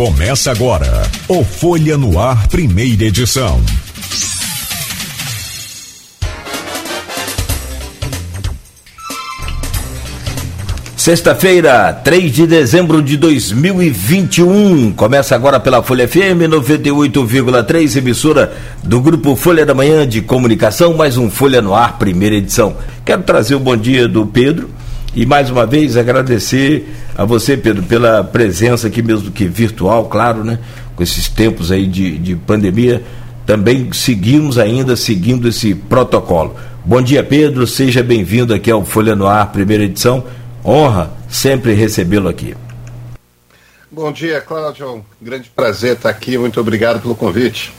Começa agora o Folha no Ar, primeira edição. Sexta-feira, 3 de dezembro de 2021. Começa agora pela Folha FM 98,3, emissora do grupo Folha da Manhã de Comunicação, mais um Folha no Ar, primeira edição. Quero trazer o bom dia do Pedro e mais uma vez agradecer a você, Pedro, pela presença aqui mesmo que virtual, claro, né? Com esses tempos aí de, de pandemia, também seguimos ainda seguindo esse protocolo. Bom dia, Pedro, seja bem-vindo aqui ao Folha no Ar, primeira edição honra sempre recebê-lo aqui. Bom dia, Cláudio. Grande prazer estar aqui. Muito obrigado pelo convite.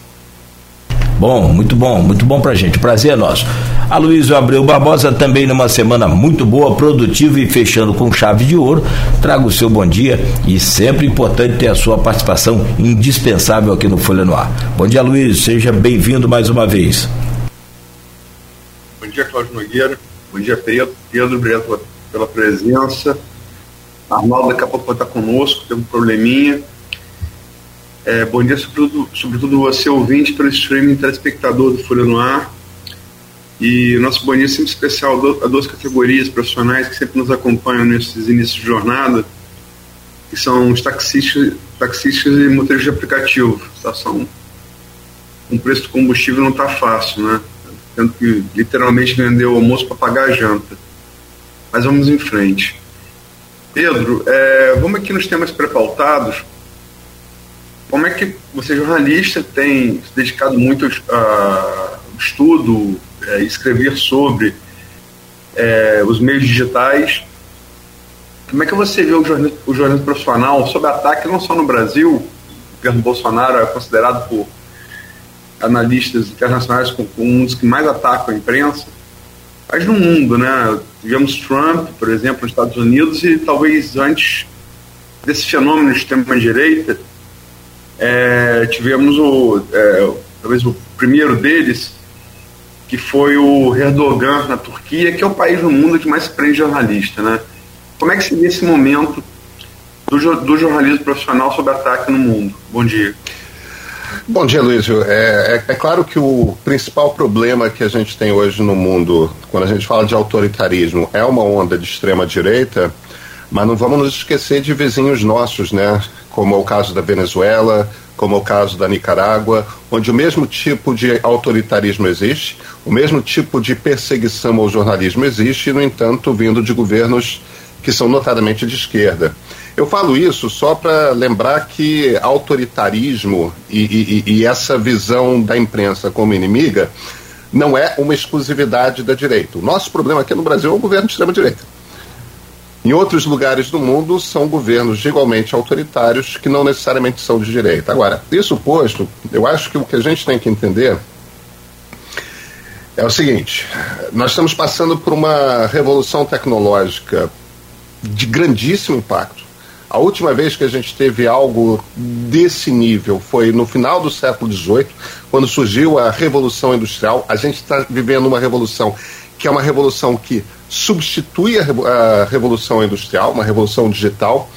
Bom, muito bom, muito bom pra gente. Prazer é nosso. Aloysio Abreu Barbosa também numa semana muito boa, produtiva e fechando com chave de ouro. Traga o seu bom dia e sempre importante ter a sua participação indispensável aqui no Folha no Ar. Bom dia, Luiz. Seja bem-vindo mais uma vez. Bom dia, Cláudio Nogueira. Bom dia, Pedro. Pedro, obrigado pela presença. Arnaldo daqui a pouco vai estar conosco, tem um probleminha. É, bom dia, sobretudo, sobretudo você, ouvinte, pelo streaming, telespectador do Folha no Ar. E nosso bom dia é sempre especial a duas categorias profissionais que sempre nos acompanham nesses inícios de jornada, que são os taxistas, taxistas e motoristas de aplicativo. A situação com o preço do combustível não está fácil, né? Tendo que literalmente vender o almoço para pagar a janta mas vamos em frente. Pedro, é, vamos aqui nos temas pré-pautados. Como é que você, jornalista, tem se dedicado muito ao estudo, é, escrever sobre é, os meios digitais? Como é que você vê o jornalismo, o jornalismo profissional sob ataque não só no Brasil? O governo Bolsonaro é considerado por analistas internacionais como um dos que mais atacam a imprensa mas no mundo, né? Tivemos Trump, por exemplo, nos Estados Unidos, e talvez antes desse fenômeno de extrema-direita, é, tivemos o, é, talvez o primeiro deles, que foi o Erdogan na Turquia, que é o país no mundo que mais prende jornalista, né? Como é que se vê esse momento do, do jornalismo profissional sob ataque no mundo? Bom dia. Bom dia, Luísio. É, é, é, claro que o principal problema que a gente tem hoje no mundo, quando a gente fala de autoritarismo, é uma onda de extrema-direita, mas não vamos nos esquecer de vizinhos nossos, né? Como é o caso da Venezuela, como é o caso da Nicarágua, onde o mesmo tipo de autoritarismo existe, o mesmo tipo de perseguição ao jornalismo existe, e, no entanto, vindo de governos que são notadamente de esquerda. Eu falo isso só para lembrar que autoritarismo e, e, e, essa visão da imprensa como inimiga não é uma exclusividade da direita. O nosso problema aqui no Brasil é o governo de extrema-direita. Em outros lugares do mundo são governos igualmente autoritários que não necessariamente são de direita. Agora, isso posto, eu acho que o que a gente tem que entender é o seguinte: nós estamos passando por uma revolução tecnológica de grandíssimo impacto. A última vez que a gente teve algo desse nível foi no final do século XVIII, quando surgiu a Revolução Industrial. A gente está vivendo uma revolução que é uma revolução que substitui a, Revolução Industrial, uma revolução digital.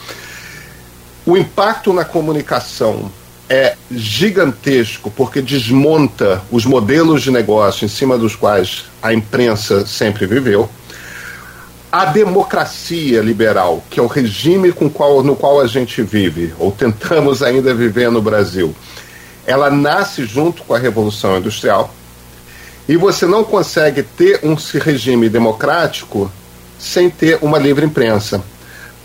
O impacto na comunicação é gigantesco porque desmonta os modelos de negócio em cima dos quais a imprensa sempre viveu a democracia liberal, que é o regime com qual, no qual a gente vive, ou tentamos ainda viver no Brasil, ela nasce junto com a Revolução Industrial. E você não consegue ter um regime democrático sem ter uma livre imprensa.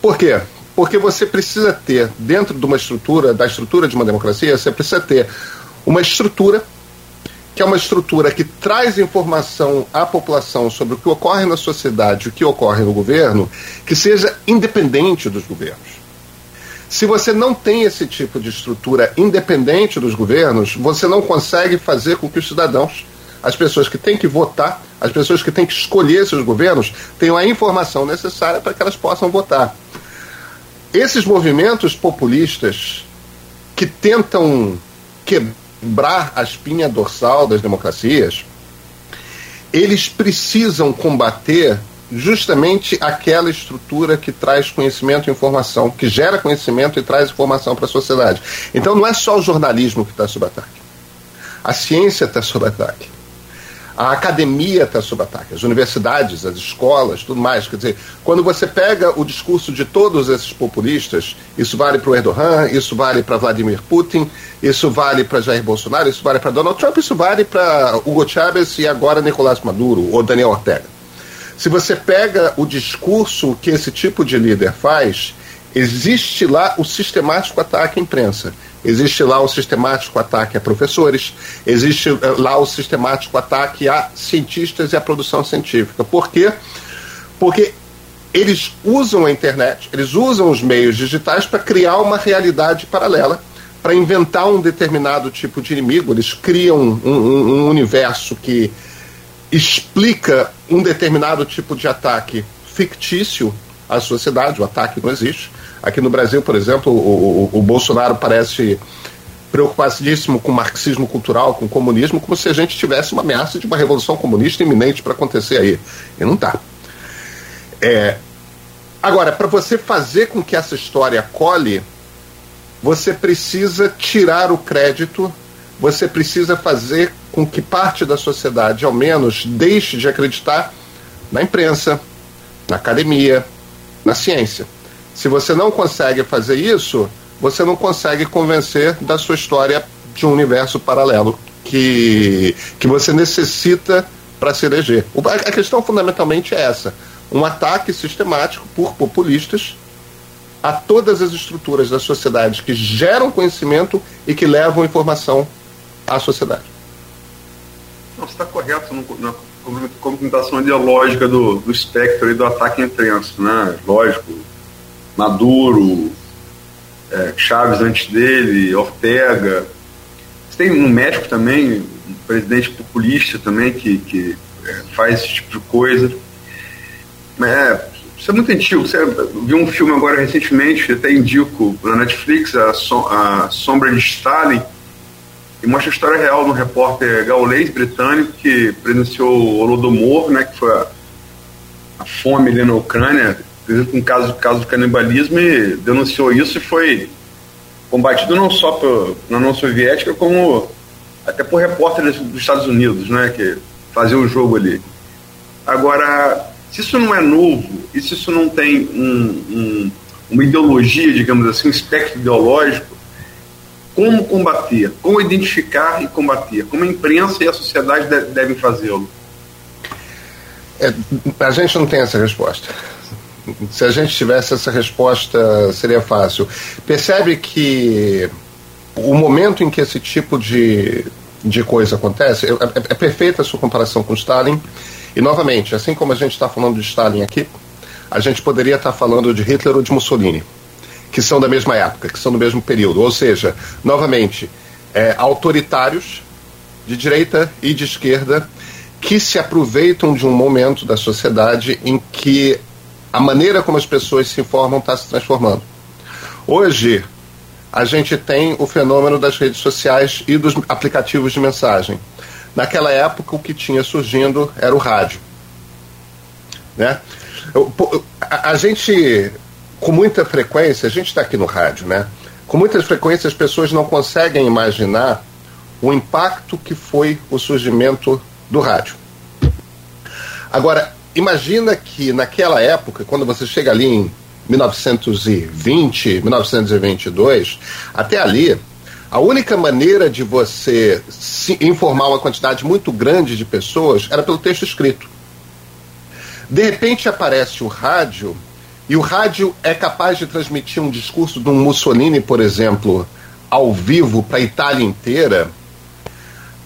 Por quê? Porque você precisa ter, dentro de uma estrutura, da estrutura de uma democracia, você precisa ter uma estrutura que é uma estrutura que traz informação à população sobre o que ocorre na sociedade, o que ocorre no governo, que seja independente dos governos. Se você não tem esse tipo de estrutura independente dos governos, você não consegue fazer com que os cidadãos, as pessoas que têm que votar, as pessoas que têm que escolher seus governos, tenham a informação necessária para que elas possam votar. Esses movimentos populistas que tentam quebrar a espinha dorsal das democracias, eles precisam combater justamente aquela estrutura que traz conhecimento e informação, que gera conhecimento e traz informação para a sociedade. Então não é só o jornalismo que está sob ataque. A ciência está sob ataque. A academia está sob ataque, as universidades, as escolas, tudo mais. Quer dizer, quando você pega o discurso de todos esses populistas, isso vale para o Erdogan, isso vale para Vladimir Putin, isso vale para Jair Bolsonaro, isso vale para Donald Trump, isso vale para Hugo Chávez e agora Nicolás Maduro ou Daniel Ortega. Se você pega o discurso que esse tipo de líder faz, existe lá o sistemático ataque à imprensa. Existe lá o sistemático ataque a professores, existe eh, lá o sistemático ataque a cientistas e a produção científica. Por quê? Porque eles usam a internet, eles usam os meios digitais para criar uma realidade paralela, para inventar um determinado tipo de inimigo. Eles criam um, um, um universo que explica um determinado tipo de ataque fictício à sociedade, o ataque não existe. Aqui no Brasil, por exemplo, o, o, o Bolsonaro parece preocupadíssimo com marxismo cultural, com comunismo, como se a gente tivesse uma ameaça de uma revolução comunista iminente para acontecer aí. E não está. É... Agora, para você fazer com que essa história cole, você precisa tirar o crédito, você precisa fazer com que parte da sociedade, ao menos, deixe de acreditar na imprensa, na academia, na ciência. Se você não consegue fazer isso, você não consegue convencer da sua história de um universo paralelo que, que você necessita para se eleger. A questão fundamentalmente é essa: um ataque sistemático por populistas a todas as estruturas da sociedade que geram conhecimento e que levam informação à sociedade. Não, está correto na complementação ideológica do, do espectro e do ataque imprensa, né? Lógico, Maduro, é, Chaves antes dele, Ortega. Você tem no México também um presidente populista também que, que é, faz esse tipo de coisa. É, isso é muito antigo. Você viu um filme agora recentemente, até indico na Netflix, a, a Sombra de Stalin, e mostra a história real de um repórter gaulês britânico que presenciou o Holodomor, né, que foi a, a fome ali na Ucrânia, um caso, caso de canibalismo e denunciou isso e foi combatido não só por, na União Soviética, como até por repórteres dos Estados Unidos, né, que faziam o jogo ali. Agora, se isso não é novo, e se isso não tem um, um, uma ideologia, digamos assim, um espectro ideológico, como combater? Como identificar e combater? Como a imprensa e a sociedade devem fazê-lo? É, a gente não tem essa resposta. Se a gente tivesse essa resposta, seria fácil. Percebe que o momento em que esse tipo de, de coisa acontece, é, é, é perfeita a sua comparação com Stalin. E, novamente, assim como a gente está falando de Stalin aqui, a gente poderia estar tá falando de Hitler ou de Mussolini, que são da mesma época, que são do mesmo período. Ou seja, novamente, é, autoritários de direita e de esquerda que se aproveitam de um momento da sociedade em que a maneira como as pessoas se informam está se transformando. Hoje, a gente tem o fenômeno das redes sociais e dos aplicativos de mensagem. Naquela época, o que tinha surgindo era o rádio. Né? A, gente, com muita frequência, a gente está aqui no rádio, né? Com muita frequência, as pessoas não conseguem imaginar o impacto que foi o surgimento do rádio. Agora, imagina que naquela época, quando você chega ali em 1920, 1922, até ali, a única maneira de você informar uma quantidade muito grande de pessoas era pelo texto escrito. De repente aparece o rádio, e o rádio é capaz de transmitir um discurso de um Mussolini, por exemplo, ao vivo para a Itália inteira.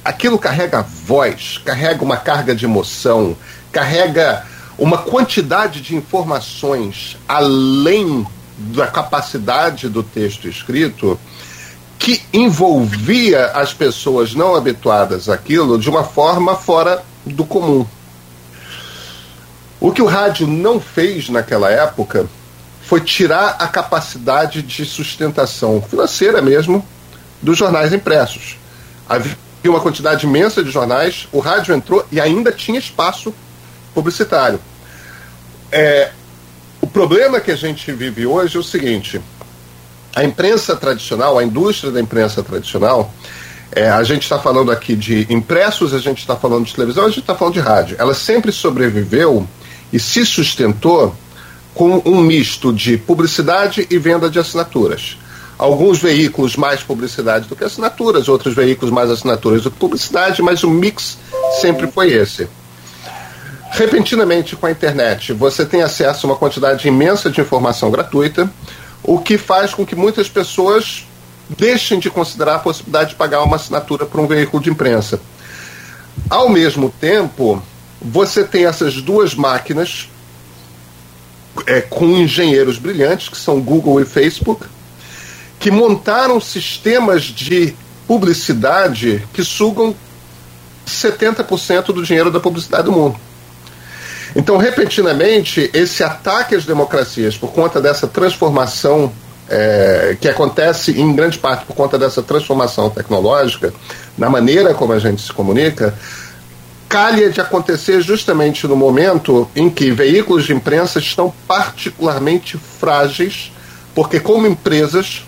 Aquilo carrega voz, carrega uma carga de emoção, carrega uma quantidade de informações além da capacidade do texto escrito que envolvia as pessoas não habituadas àquilo de uma forma fora do comum. O que o rádio não fez naquela época foi tirar a capacidade de sustentação financeira mesmo dos jornais impressos. Havia uma quantidade imensa de jornais, o rádio entrou e ainda tinha espaço publicitário. é, o problema que a gente vive hoje é o seguinte: a imprensa tradicional, a indústria da imprensa tradicional, é, a gente está falando aqui de impressos, a gente está falando de televisão, a gente está falando de rádio. Ela sempre sobreviveu e se sustentou com um misto de publicidade e venda de assinaturas. Alguns veículos mais publicidade do que assinaturas, outros veículos mais assinaturas do que publicidade, mas o mix sempre foi esse. Repentinamente, com a internet, você tem acesso a uma quantidade imensa de informação gratuita, o que faz com que muitas pessoas deixem de considerar a possibilidade de pagar uma assinatura para um veículo de imprensa. Ao mesmo tempo, você tem essas duas máquinas é, com engenheiros brilhantes, que são Google e Facebook, que montaram sistemas de publicidade que sugam 70% do dinheiro da publicidade do mundo. Então, repentinamente, esse ataque às democracias por conta dessa transformação é, que acontece em grande parte por conta dessa transformação tecnológica na maneira como a gente se comunica, calha de acontecer justamente no momento em que veículos de imprensa estão particularmente frágeis, porque, como empresas,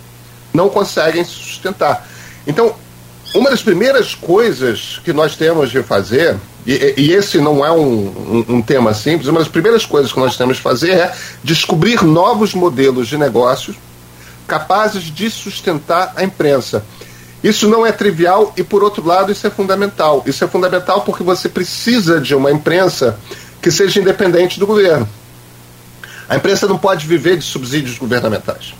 não conseguem se sustentar. Então, uma das primeiras coisas que nós temos de fazer, e, e esse não é um, um, um, tema simples, uma das primeiras coisas que nós temos de fazer é descobrir novos modelos de negócios capazes de sustentar a imprensa. Isso não é trivial e, por outro lado, isso é fundamental. Isso é fundamental porque você precisa de uma imprensa que seja independente do governo. A imprensa não pode viver de subsídios governamentais.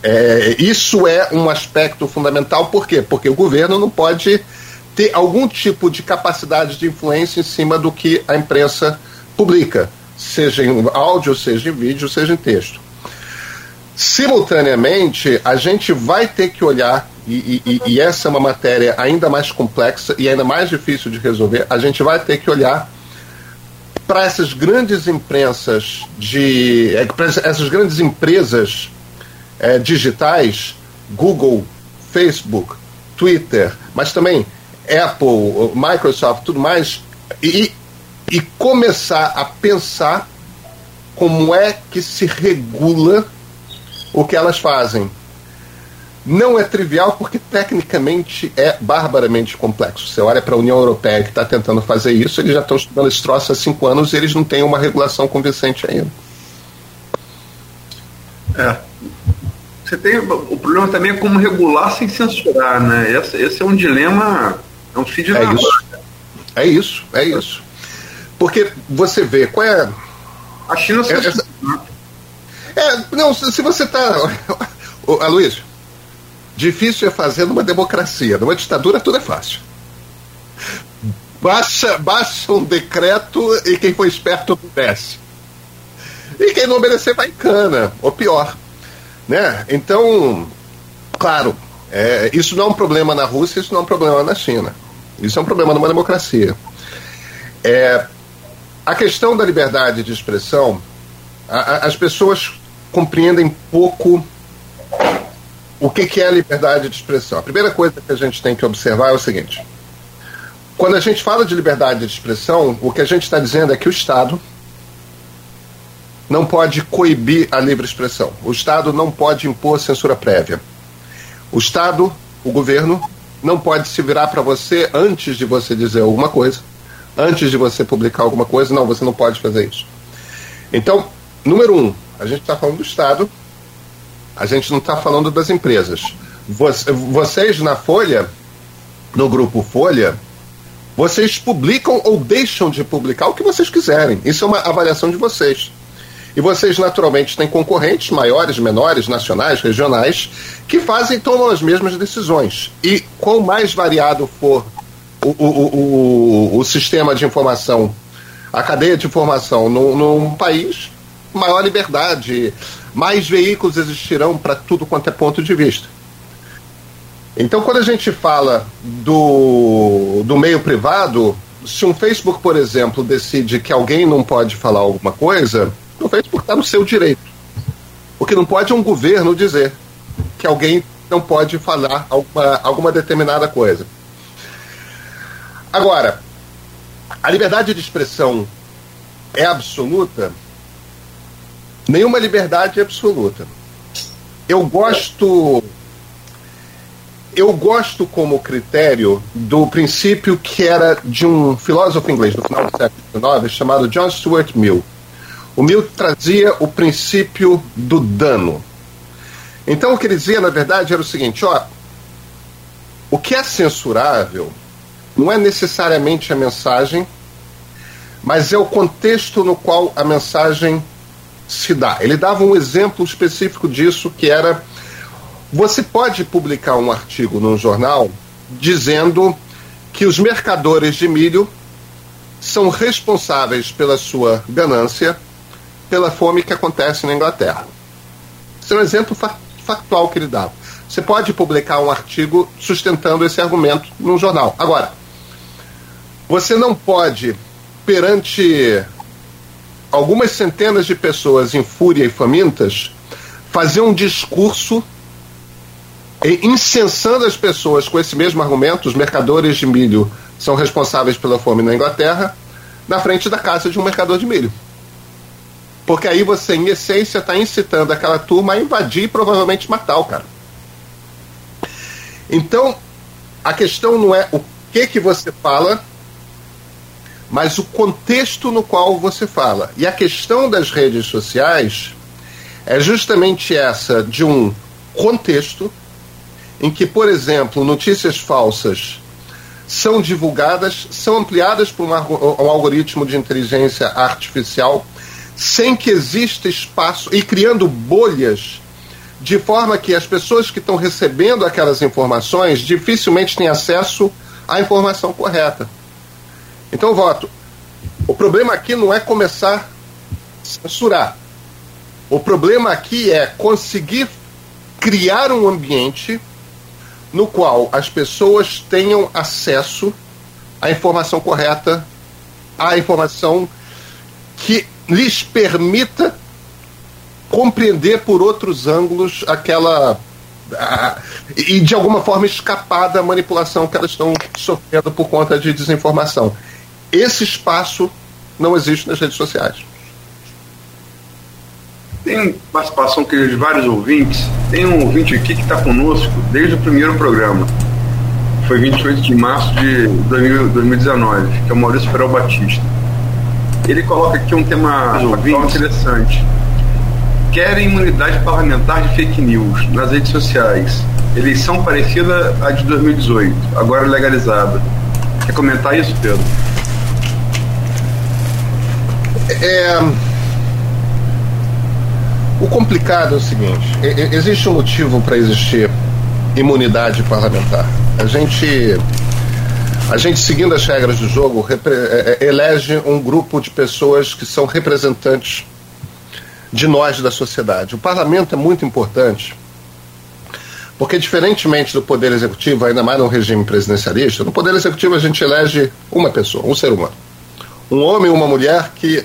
É, isso é um aspecto fundamental, por quê? Porque o governo não pode ter algum tipo de capacidade de influência em cima do que a imprensa publica, seja em áudio, seja em vídeo, seja em texto. Simultaneamente, a gente vai ter que olhar, e, e, e, essa é uma matéria ainda mais complexa e ainda mais difícil de resolver, a gente vai ter que olhar para essas grandes imprensas de. É, essas grandes empresas é, digitais, Google, Facebook, Twitter, mas também Apple, Microsoft, tudo mais, e, e começar a pensar como é que se regula o que elas fazem. Não é trivial porque tecnicamente é barbaramente complexo. Você olha para a União Europeia que está tentando fazer isso, eles já estão estudando esse troço há cinco anos e eles não têm uma regulação convincente ainda. É. Você tem o problema também é como regular sem censurar, né? Esse, esse é um dilema, é um feed é isso. É isso, é isso. Porque você vê qual é a China é, essa, é, não, se você está. Aloysio, difícil é fazer numa democracia. Numa ditadura tudo é fácil. Baixa, baixa um decreto e quem for esperto obedece. E quem não obedecer vai em cana, ou pior. Né? Então, claro, é, isso não é um problema na Rússia, isso não é um problema na China. Isso é um problema numa democracia. É, a questão da liberdade de expressão, a, a, as pessoas compreendem pouco o que, que é liberdade de expressão. A primeira coisa que a gente tem que observar é o seguinte: quando a gente fala de liberdade de expressão, o que a gente está dizendo é que o Estado não pode coibir a livre expressão. O Estado não pode impor censura prévia. O Estado, o governo, não pode se virar para você antes de você dizer alguma coisa, antes de você publicar alguma coisa. Não, você não pode fazer isso. Então, número um, a gente está falando do Estado, a gente não está falando das empresas. Vocês na Folha, no grupo Folha, vocês publicam ou deixam de publicar o que vocês quiserem. Isso é uma avaliação de vocês. E vocês, naturalmente, têm concorrentes maiores, menores, nacionais, regionais, que fazem tomam as mesmas decisões. E quanto mais variado for o, o, o, o, sistema de informação, a cadeia de informação num, num país, maior liberdade, mais veículos existirão para tudo quanto é ponto de vista. Então, quando a gente fala do, do meio privado, se um Facebook, por exemplo, decide que alguém não pode falar alguma coisa, o Facebook está no seu direito. O que não pode é um governo dizer que alguém não pode falar alguma, alguma determinada coisa. Agora, a liberdade de expressão é absoluta Nenhuma liberdade absoluta. Eu gosto. Eu gosto como critério do princípio que era de um filósofo inglês do final do século XIX chamado John Stuart Mill. O Mill trazia o princípio do dano. Então o que ele dizia, na verdade, era o seguinte: ó, o que é censurável não é necessariamente a mensagem, mas é o contexto no qual a mensagem se dá. Ele dava um exemplo específico disso que era você pode publicar um artigo num jornal dizendo que os mercadores de milho são responsáveis pela sua ganância, pela fome que acontece na Inglaterra. Esse é um exemplo factual que ele dava. Você pode publicar um artigo sustentando esse argumento num jornal. Agora, você não pode, perante algumas centenas de pessoas em fúria e famintas, fazer um discurso incensando as pessoas com esse mesmo argumento, os mercadores de milho são responsáveis pela fome na Inglaterra, na frente da casa de um mercador de milho. Porque aí você, em essência, está incitando aquela turma a invadir e provavelmente matar o cara. Então, a questão não é o que, que você fala, mas o contexto no qual você fala. E a questão das redes sociais é justamente essa de um contexto em que, por exemplo, notícias falsas são divulgadas, são ampliadas por um, um algoritmo de inteligência artificial, sem que exista espaço e criando bolhas de forma que as pessoas que estão recebendo aquelas informações dificilmente têm acesso à informação correta. Então, voto. O problema aqui não é começar a censurar. O problema aqui é conseguir criar um ambiente no qual as pessoas tenham acesso à informação correta, à informação que lhes permita compreender por outros ângulos aquela. E de alguma forma escapar da manipulação que elas estão sofrendo por conta de desinformação. Esse espaço não existe nas redes sociais. Tem participação de vários ouvintes. Tem um ouvinte aqui que está conosco desde o primeiro programa. Foi 28 de março de 2019, que é o Maurício Peral Batista. Ele coloca aqui um tema interessante. Querem imunidade parlamentar de fake news nas redes sociais. Eleição parecida à de 2018, agora legalizada. Quer comentar isso, Pedro? É... O complicado é o seguinte: existe um motivo para existir imunidade parlamentar. A gente, a gente seguindo as regras do jogo, é, é, elege um grupo de pessoas que são representantes de nós da sociedade. O parlamento é muito importante. Porque, diferentemente do poder executivo, ainda mais no regime presidencialista, no poder executivo a gente elege uma pessoa, um ser humano. Um homem e uma mulher que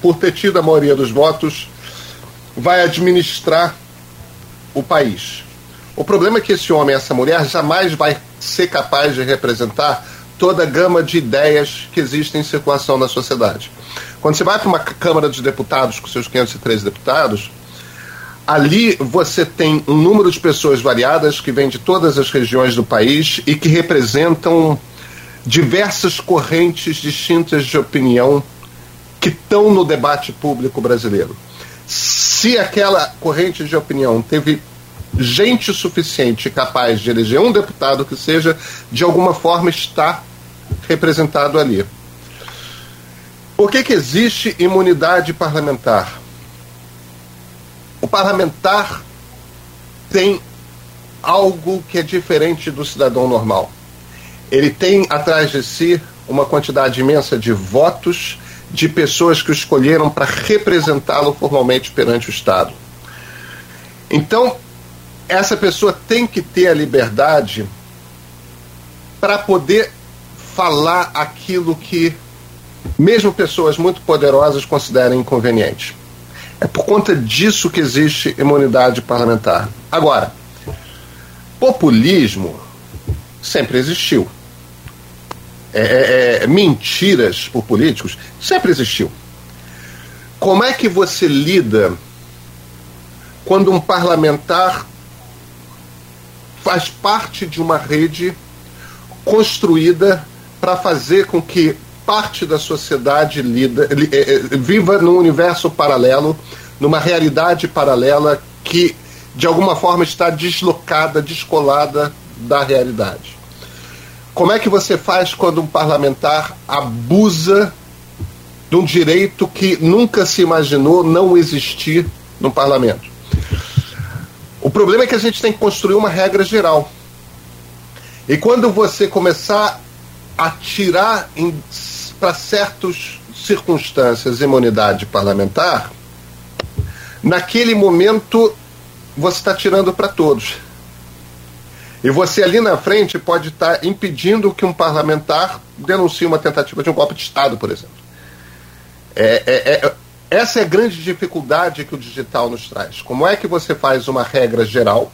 por ter tido a maioria dos votos, vai administrar o país. O problema é que esse homem, essa mulher, jamais vai ser capaz de representar toda a gama de ideias que existem em circulação na sociedade. Quando você vai para uma Câmara dos Deputados com seus 513 deputados, ali você tem um número de pessoas variadas que vêm de todas as regiões do país e que representam diversas correntes distintas de opinião que estão no debate público brasileiro. Se aquela corrente de opinião teve gente suficiente capaz de eleger um deputado que seja, de alguma forma está representado ali. Por que, que existe imunidade parlamentar? O parlamentar tem algo que é diferente do cidadão normal. Ele tem atrás de si uma quantidade imensa de votos de pessoas que o escolheram para representá-lo formalmente perante o Estado. Então, essa pessoa tem que ter a liberdade para poder falar aquilo que mesmo pessoas muito poderosas consideram inconveniente. É por conta disso que existe imunidade parlamentar. Agora, populismo sempre existiu é, é, é, mentiras por políticos sempre existiu. Como é que você lida quando um parlamentar faz parte de uma rede construída para fazer com que parte da sociedade lida, eh, eh, viva num universo paralelo, numa realidade paralela que de alguma forma está deslocada, descolada da realidade. Como é que você faz quando um parlamentar abusa de um direito que nunca se imaginou não existir no parlamento? O problema é que a gente tem que construir uma regra geral. E quando você começar a tirar para certas circunstâncias imunidade parlamentar, naquele momento você está tirando para todos. E você ali na frente pode estar tá impedindo que um parlamentar denuncie uma tentativa de um golpe de Estado, por exemplo. É, é, é, essa é a grande dificuldade que o digital nos traz. Como é que você faz uma regra geral,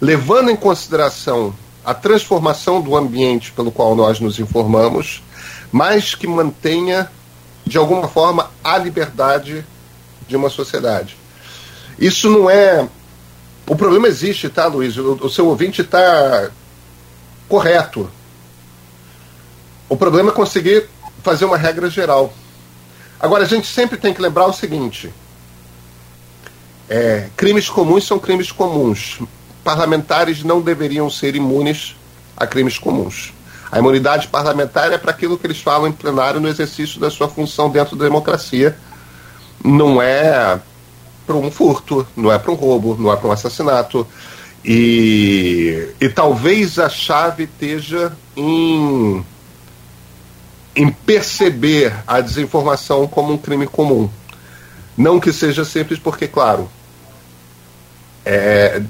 levando em consideração a transformação do ambiente pelo qual nós nos informamos, mas que mantenha, de alguma forma, a liberdade de uma sociedade. Isso não é. O problema existe, tá, Luiz? O, o seu ouvinte está correto. O problema é conseguir fazer uma regra geral. Agora, a gente sempre tem que lembrar o seguinte: é, crimes comuns são crimes comuns. Parlamentares não deveriam ser imunes a crimes comuns. A imunidade parlamentar é para aquilo que eles falam em plenário no exercício da sua função dentro da democracia. Não é para um furto, não é para um roubo, não é para um assassinato. E, e talvez a chave esteja em, em perceber a desinformação como um crime comum. Não que seja simples, porque, claro, é,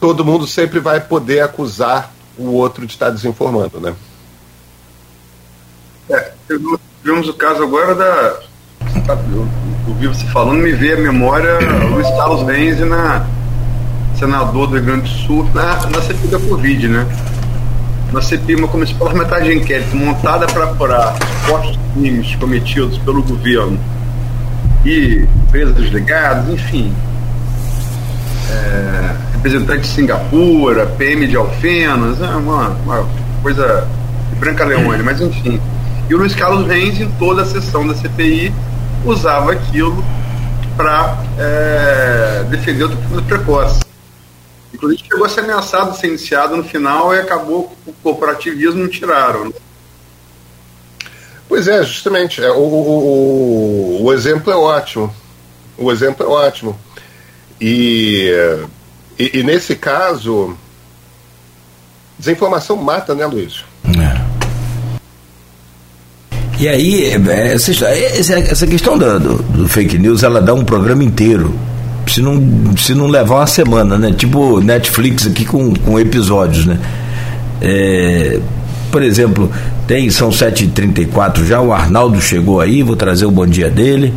todo mundo sempre vai poder acusar o outro de estar desinformando, né? É, tivemos o caso agora da. Eu ouvi você falando, me veio a memória Luiz Carlos Renzi na senador do Rio Grande do Sul na, na CPI da Covid, né? Na CPI, uma comissão parlamentar de inquérito montada para apurar supostos crimes cometidos pelo governo e empresas desligadas, enfim. É, representante de Singapura, PM de Alfenas, é uma, uma coisa de Branca Leone, mas enfim. E o Luiz Carlos Reis, em toda a sessão da CPI, usava aquilo para é, defender o tratamento precoce. Inclusive chegou a ser ameaçado de ser iniciado no final e acabou o corporativismo tiraram. Né? Pois é, justamente. É, o, o, o exemplo é ótimo. O exemplo é ótimo. E e, e, nesse caso, desinformação mata, né, Luiz? É. E aí, é, essa, essa questão do, do, fake news, ela dá um programa inteiro. Se não, se não levar uma semana, né? Tipo Netflix aqui com, com episódios, né? É, por exemplo, tem, são 7h34 já, o Arnaldo chegou aí, vou trazer o bom dia dele.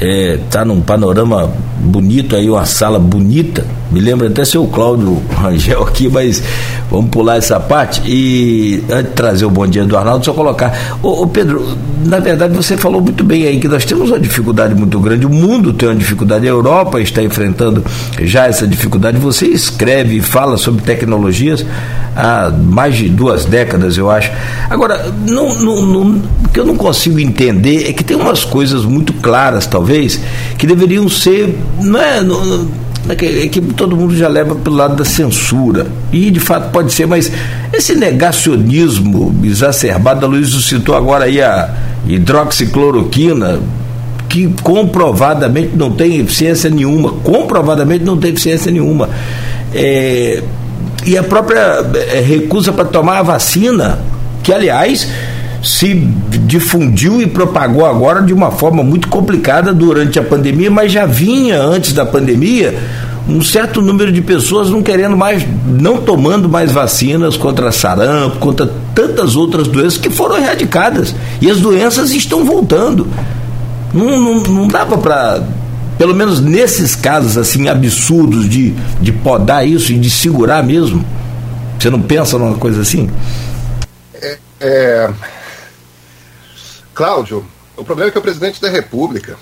É, tá num panorama bonito aí, uma sala bonita. Me lembra até seu Cláudio Rangel aqui, mas vamos pular essa parte. E antes de trazer o bom dia do Arnaldo, só colocar. Ô, ô, Pedro, na verdade você falou muito bem aí que nós temos uma dificuldade muito grande, o mundo tem uma dificuldade, a Europa está enfrentando já essa dificuldade. Você escreve e fala sobre tecnologias há mais de duas décadas, eu acho. Agora, não, não, não, o que eu não consigo entender é que tem umas coisas muito claras, talvez, que deveriam ser não é, não, que, é que todo mundo já leva pelo lado da censura. E de fato pode ser, mas esse negacionismo exacerbado, a Luiz citou agora aí a hidroxicloroquina, que comprovadamente não tem eficiência nenhuma, comprovadamente não tem eficiência nenhuma. É, e a própria é, recusa para tomar a vacina, que aliás se difundiu e propagou agora de uma forma muito complicada durante a pandemia, mas já vinha antes da pandemia um certo número de pessoas não querendo mais, não tomando mais vacinas contra sarampo, contra tantas outras doenças que foram erradicadas. E as doenças estão voltando. Não, não, não dava para, pelo menos nesses casos assim absurdos de, de podar isso e de segurar mesmo. Você não pensa numa coisa assim? É, é Cláudio, o problema é que o presidente da República.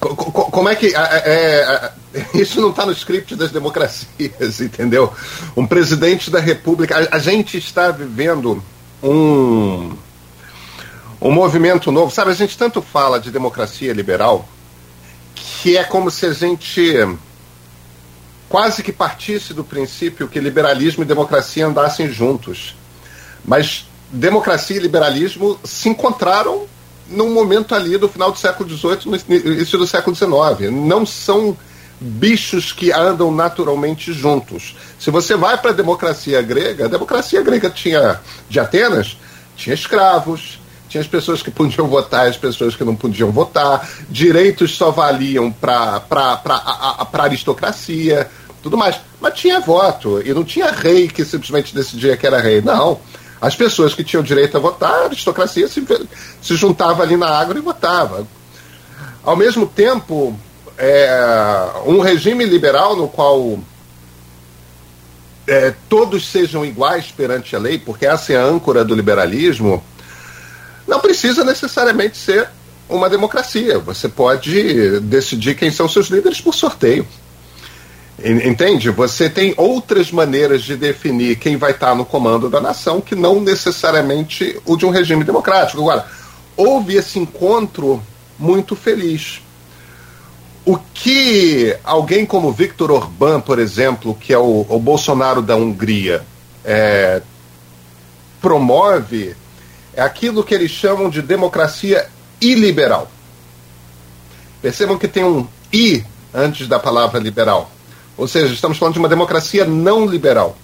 como é que. É, é, isso não está no script das democracias, entendeu? Um presidente da República. A, a, gente está vivendo um, um movimento novo. Sabe, a gente tanto fala de democracia liberal que é como se a gente quase que partisse do princípio que liberalismo e democracia andassem juntos. Mas democracia e liberalismo se encontraram num momento ali do final do século XVIII, no início do século XIX. Não são bichos que andam naturalmente juntos. Se você vai para a democracia grega, a democracia grega tinha, de Atenas, tinha escravos, tinha as pessoas que podiam votar e as pessoas que não podiam votar, direitos só valiam para a aristocracia, tudo mais. Mas tinha voto, e não tinha rei que simplesmente decidia que era rei. Não. As pessoas que tinham direito a votar, a aristocracia se, se juntava ali na água e votava. Ao mesmo tempo, é, um regime liberal no qual é, todos sejam iguais perante a lei, porque essa é a âncora do liberalismo, não precisa necessariamente ser uma democracia. Você pode decidir quem são seus líderes por sorteio. Entende? Você tem outras maneiras de definir quem vai estar no comando da nação que não necessariamente o de um regime democrático. Agora, houve esse encontro muito feliz. O que alguém como Viktor Orbán, por exemplo, que é o, o Bolsonaro da Hungria, é, promove é aquilo que eles chamam de democracia iliberal. Percebam que tem um i antes da palavra liberal. Ou seja, estamos falando de uma democracia não liberal.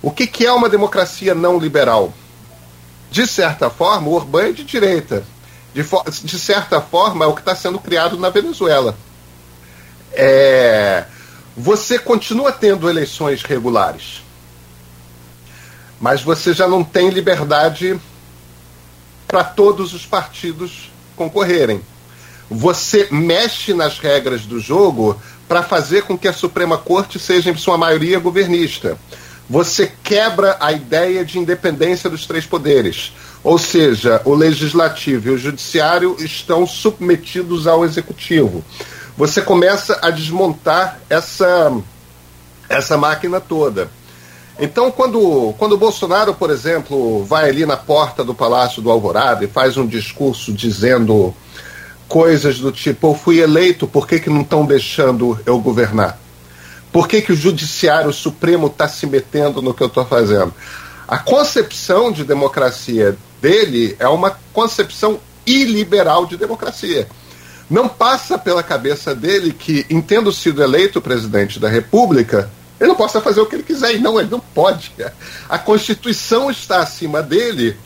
O que, que é uma democracia não liberal? De certa forma, o Orbán é de direita. De, de certa forma, é o que está sendo criado na Venezuela. É, você continua tendo eleições regulares, mas você já não tem liberdade para todos os partidos concorrerem. Você mexe nas regras do jogo para fazer com que a Suprema Corte seja, em sua maioria, governista. Você quebra a ideia de independência dos três poderes. Ou seja, o legislativo e o judiciário estão submetidos ao executivo. Você começa a desmontar essa, essa máquina toda. Então, quando, quando o Bolsonaro, por exemplo, vai ali na porta do Palácio do Alvorada e faz um discurso dizendo coisas do tipo: eu fui eleito, por que, que não estão deixando eu governar? Por que, que o Judiciário Supremo está se metendo no que eu estou fazendo? A concepção de democracia dele é uma concepção iliberal de democracia. Não passa pela cabeça dele que, tendo sido eleito presidente da República, ele não possa fazer o que ele quiser. E não, ele não pode. A Constituição está acima dele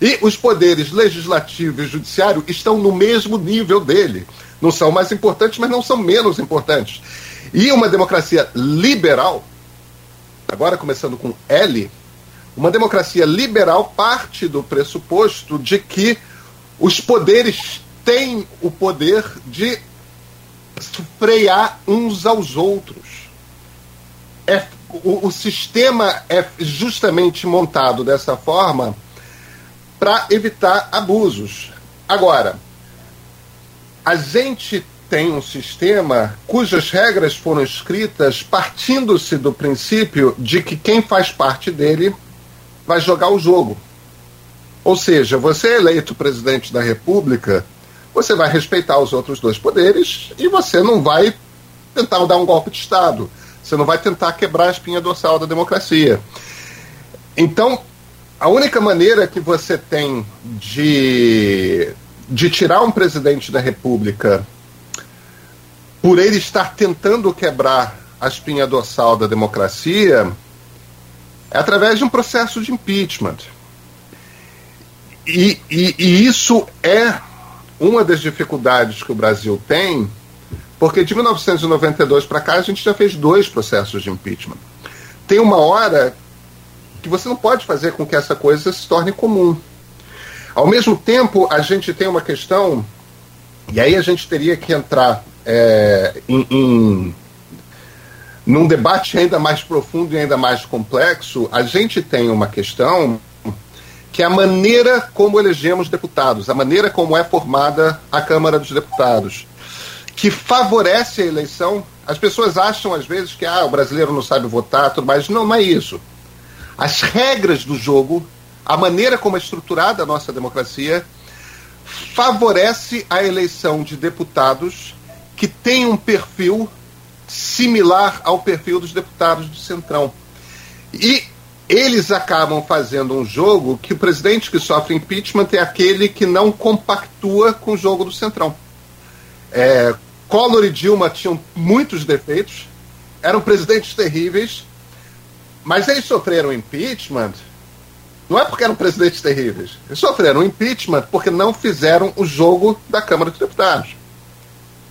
e os poderes legislativo e judiciário estão no mesmo nível dele. Não são mais importantes, mas não são menos importantes. E uma democracia liberal, agora começando com L, uma democracia liberal parte do pressuposto de que os poderes têm o poder de frear uns aos outros. É, o, o sistema é justamente montado dessa forma para evitar abusos. Agora, a gente tem um sistema cujas regras foram escritas partindo-se do princípio de que quem faz parte dele vai jogar o jogo. Ou seja, você é eleito presidente da República, você vai respeitar os outros dois poderes e você não vai tentar dar um golpe de Estado. Você não vai tentar quebrar a espinha dorsal da democracia. Então, a única maneira que você tem de, de tirar um presidente da República por ele estar tentando quebrar a espinha dorsal da democracia é através de um processo de impeachment. E, e, e isso é uma das dificuldades que o Brasil tem, porque de 1992 para cá a gente já fez dois processos de impeachment. Tem uma hora que você não pode fazer com que essa coisa se torne comum. Ao mesmo tempo, a gente tem uma questão, e aí a gente teria que entrar é, em, em num debate ainda mais profundo e ainda mais complexo, a gente tem uma questão que é a maneira como elegemos deputados, a maneira como é formada a Câmara dos Deputados. que favorece a eleição. As pessoas acham às vezes que ah, o brasileiro não sabe votar, tudo mais. Não, não é isso. As regras do jogo, a maneira como é estruturada a nossa democracia, favorece a eleição de deputados que têm um perfil similar ao perfil dos deputados do Centrão. E eles acabam fazendo um jogo que o presidente que sofre impeachment é aquele que não compactua com o jogo do Centrão. É, Collor e Dilma tinham muitos defeitos, eram presidentes terríveis, mas eles sofreram impeachment não é porque eram presidentes terríveis. Eles sofreram impeachment porque não fizeram o jogo da Câmara dos Deputados.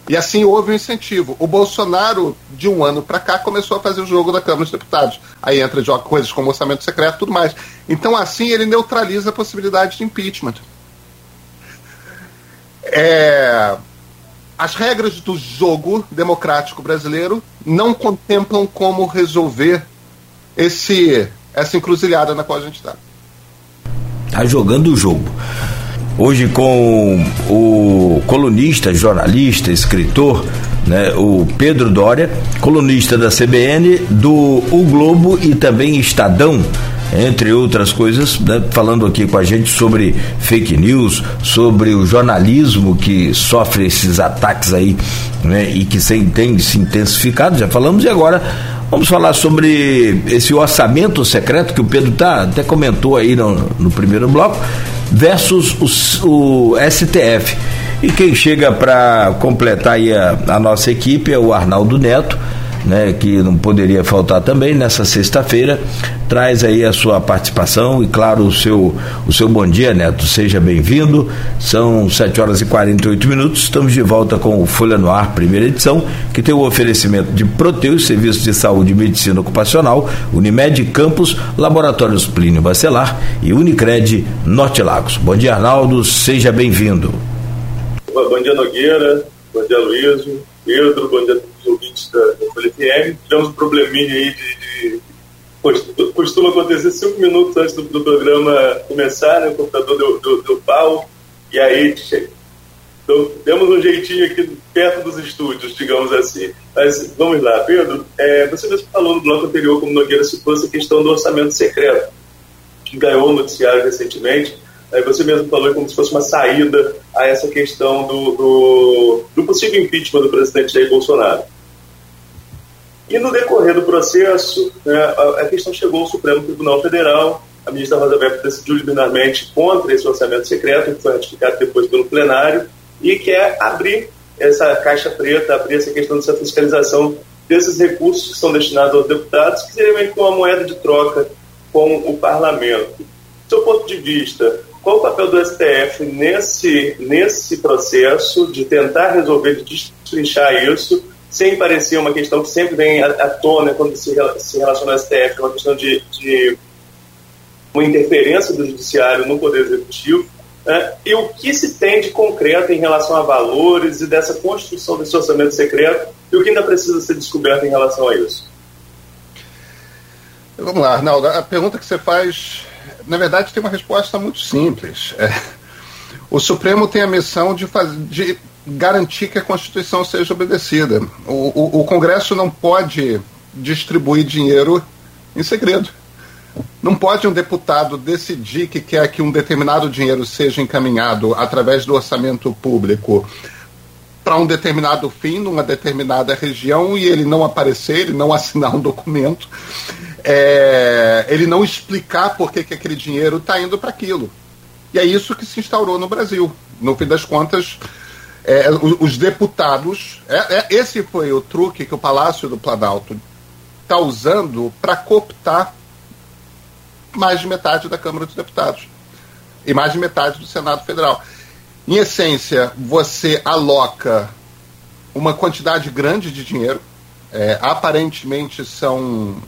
E assim houve um incentivo. O Bolsonaro, de um ano para cá, começou a fazer o jogo da Câmara dos Deputados. Aí entra de coisas como orçamento secreto e tudo mais. Então, assim, ele neutraliza a possibilidade de impeachment. É as regras do jogo democrático brasileiro não contemplam como resolver esse, essa encruzilhada na qual a gente está. Está jogando o jogo. Hoje com o colunista, jornalista, escritor, né, o Pedro Dória, colunista da CBN, do O Globo e também Estadão entre outras coisas, né, falando aqui com a gente sobre fake news, sobre o jornalismo que sofre esses ataques aí né, e que tem se intensificado, já falamos, e agora vamos falar sobre esse orçamento secreto que o Pedro tá, até comentou aí no, no primeiro bloco, versus o, o STF. E quem chega para completar aí a, a nossa equipe é o Arnaldo Neto né, que não poderia faltar também nessa sexta-feira, traz aí a sua participação e, claro, o seu, o seu bom dia, Neto. Seja bem-vindo. São 7 horas e 48 minutos. Estamos de volta com o Folha no Ar, primeira edição, que tem o oferecimento de Proteus, Serviços de Saúde e Medicina Ocupacional, Unimed Campos, Laboratórios Plínio Bacelar e Unicred Norte Lagos. Bom dia, Arnaldo. Seja bem-vindo. Bom dia, Nogueira. Bom dia, Luiz. Pedro. Bom dia ouvintes da, da Folha FM. Tivemos um probleminha aí de, de costuma acontecer cinco minutos antes do, do programa começar, né? o computador deu, deu, deu pau, e aí então, temos um jeitinho aqui perto dos estúdios, digamos assim. Mas vamos lá, Pedro, é, você mesmo falou no bloco anterior, como Nogueira citou, essa questão do orçamento secreto, que ganhou o noticiário recentemente. Aí você mesmo falou como se fosse uma saída a essa questão do, do, do possível impeachment do presidente Jair Bolsonaro. E no decorrer do processo, né, a, questão chegou ao Supremo Tribunal Federal, a ministra Rosa Weber decidiu liminarmente contra esse orçamento secreto, que foi ratificado depois pelo plenário, e quer abrir essa caixa preta, abrir essa questão dessa fiscalização desses recursos que são destinados aos deputados, que seria meio que uma moeda de troca com o parlamento. Do seu ponto de vista, qual o papel do STF nesse, nesse processo de tentar resolver, de destrinchar isso, sem parecer uma questão que sempre vem à, tona quando se, se relaciona ao STF, uma questão de, de uma interferência do judiciário no Poder Executivo, né? e o que se tem de concreto em relação a valores e dessa construção desse orçamento secreto, e o que ainda precisa ser descoberto em relação a isso. Vamos lá, Arnaldo. A pergunta que você faz, na verdade, tem uma resposta muito simples. É, o Supremo tem a missão de, fazer, garantir que a Constituição seja obedecida. O, o, o Congresso não pode distribuir dinheiro em segredo. Não pode um deputado decidir que quer que um determinado dinheiro seja encaminhado através do orçamento público para um determinado fim, numa determinada região, e ele não aparecer, ele não assinar um documento, é, ele não explicar por que, que aquele dinheiro está indo para aquilo. E é isso que se instaurou no Brasil. No fim das contas, é, os deputados. É, é, esse foi o truque que o Palácio do Planalto está usando para cooptar mais de metade da Câmara dos Deputados e mais de metade do Senado Federal. Em essência, você aloca uma quantidade grande de dinheiro, é, aparentemente são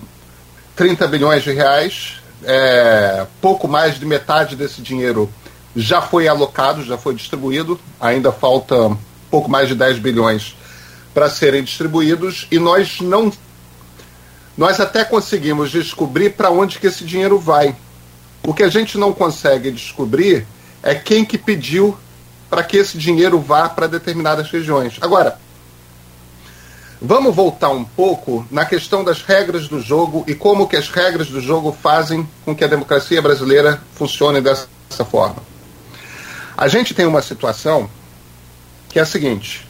30 bilhões de reais, é, pouco mais de metade desse dinheiro já foi alocado, já foi distribuído, ainda falta pouco mais de 10 bilhões para serem distribuídos e nós não nós até conseguimos descobrir para onde que esse dinheiro vai. O que a gente não consegue descobrir é quem que pediu para que esse dinheiro vá para determinadas regiões. Agora, Vamos voltar um pouco na questão das regras do jogo e como que as regras do jogo fazem com que a democracia brasileira funcione dessa forma. A gente tem uma situação que é a seguinte: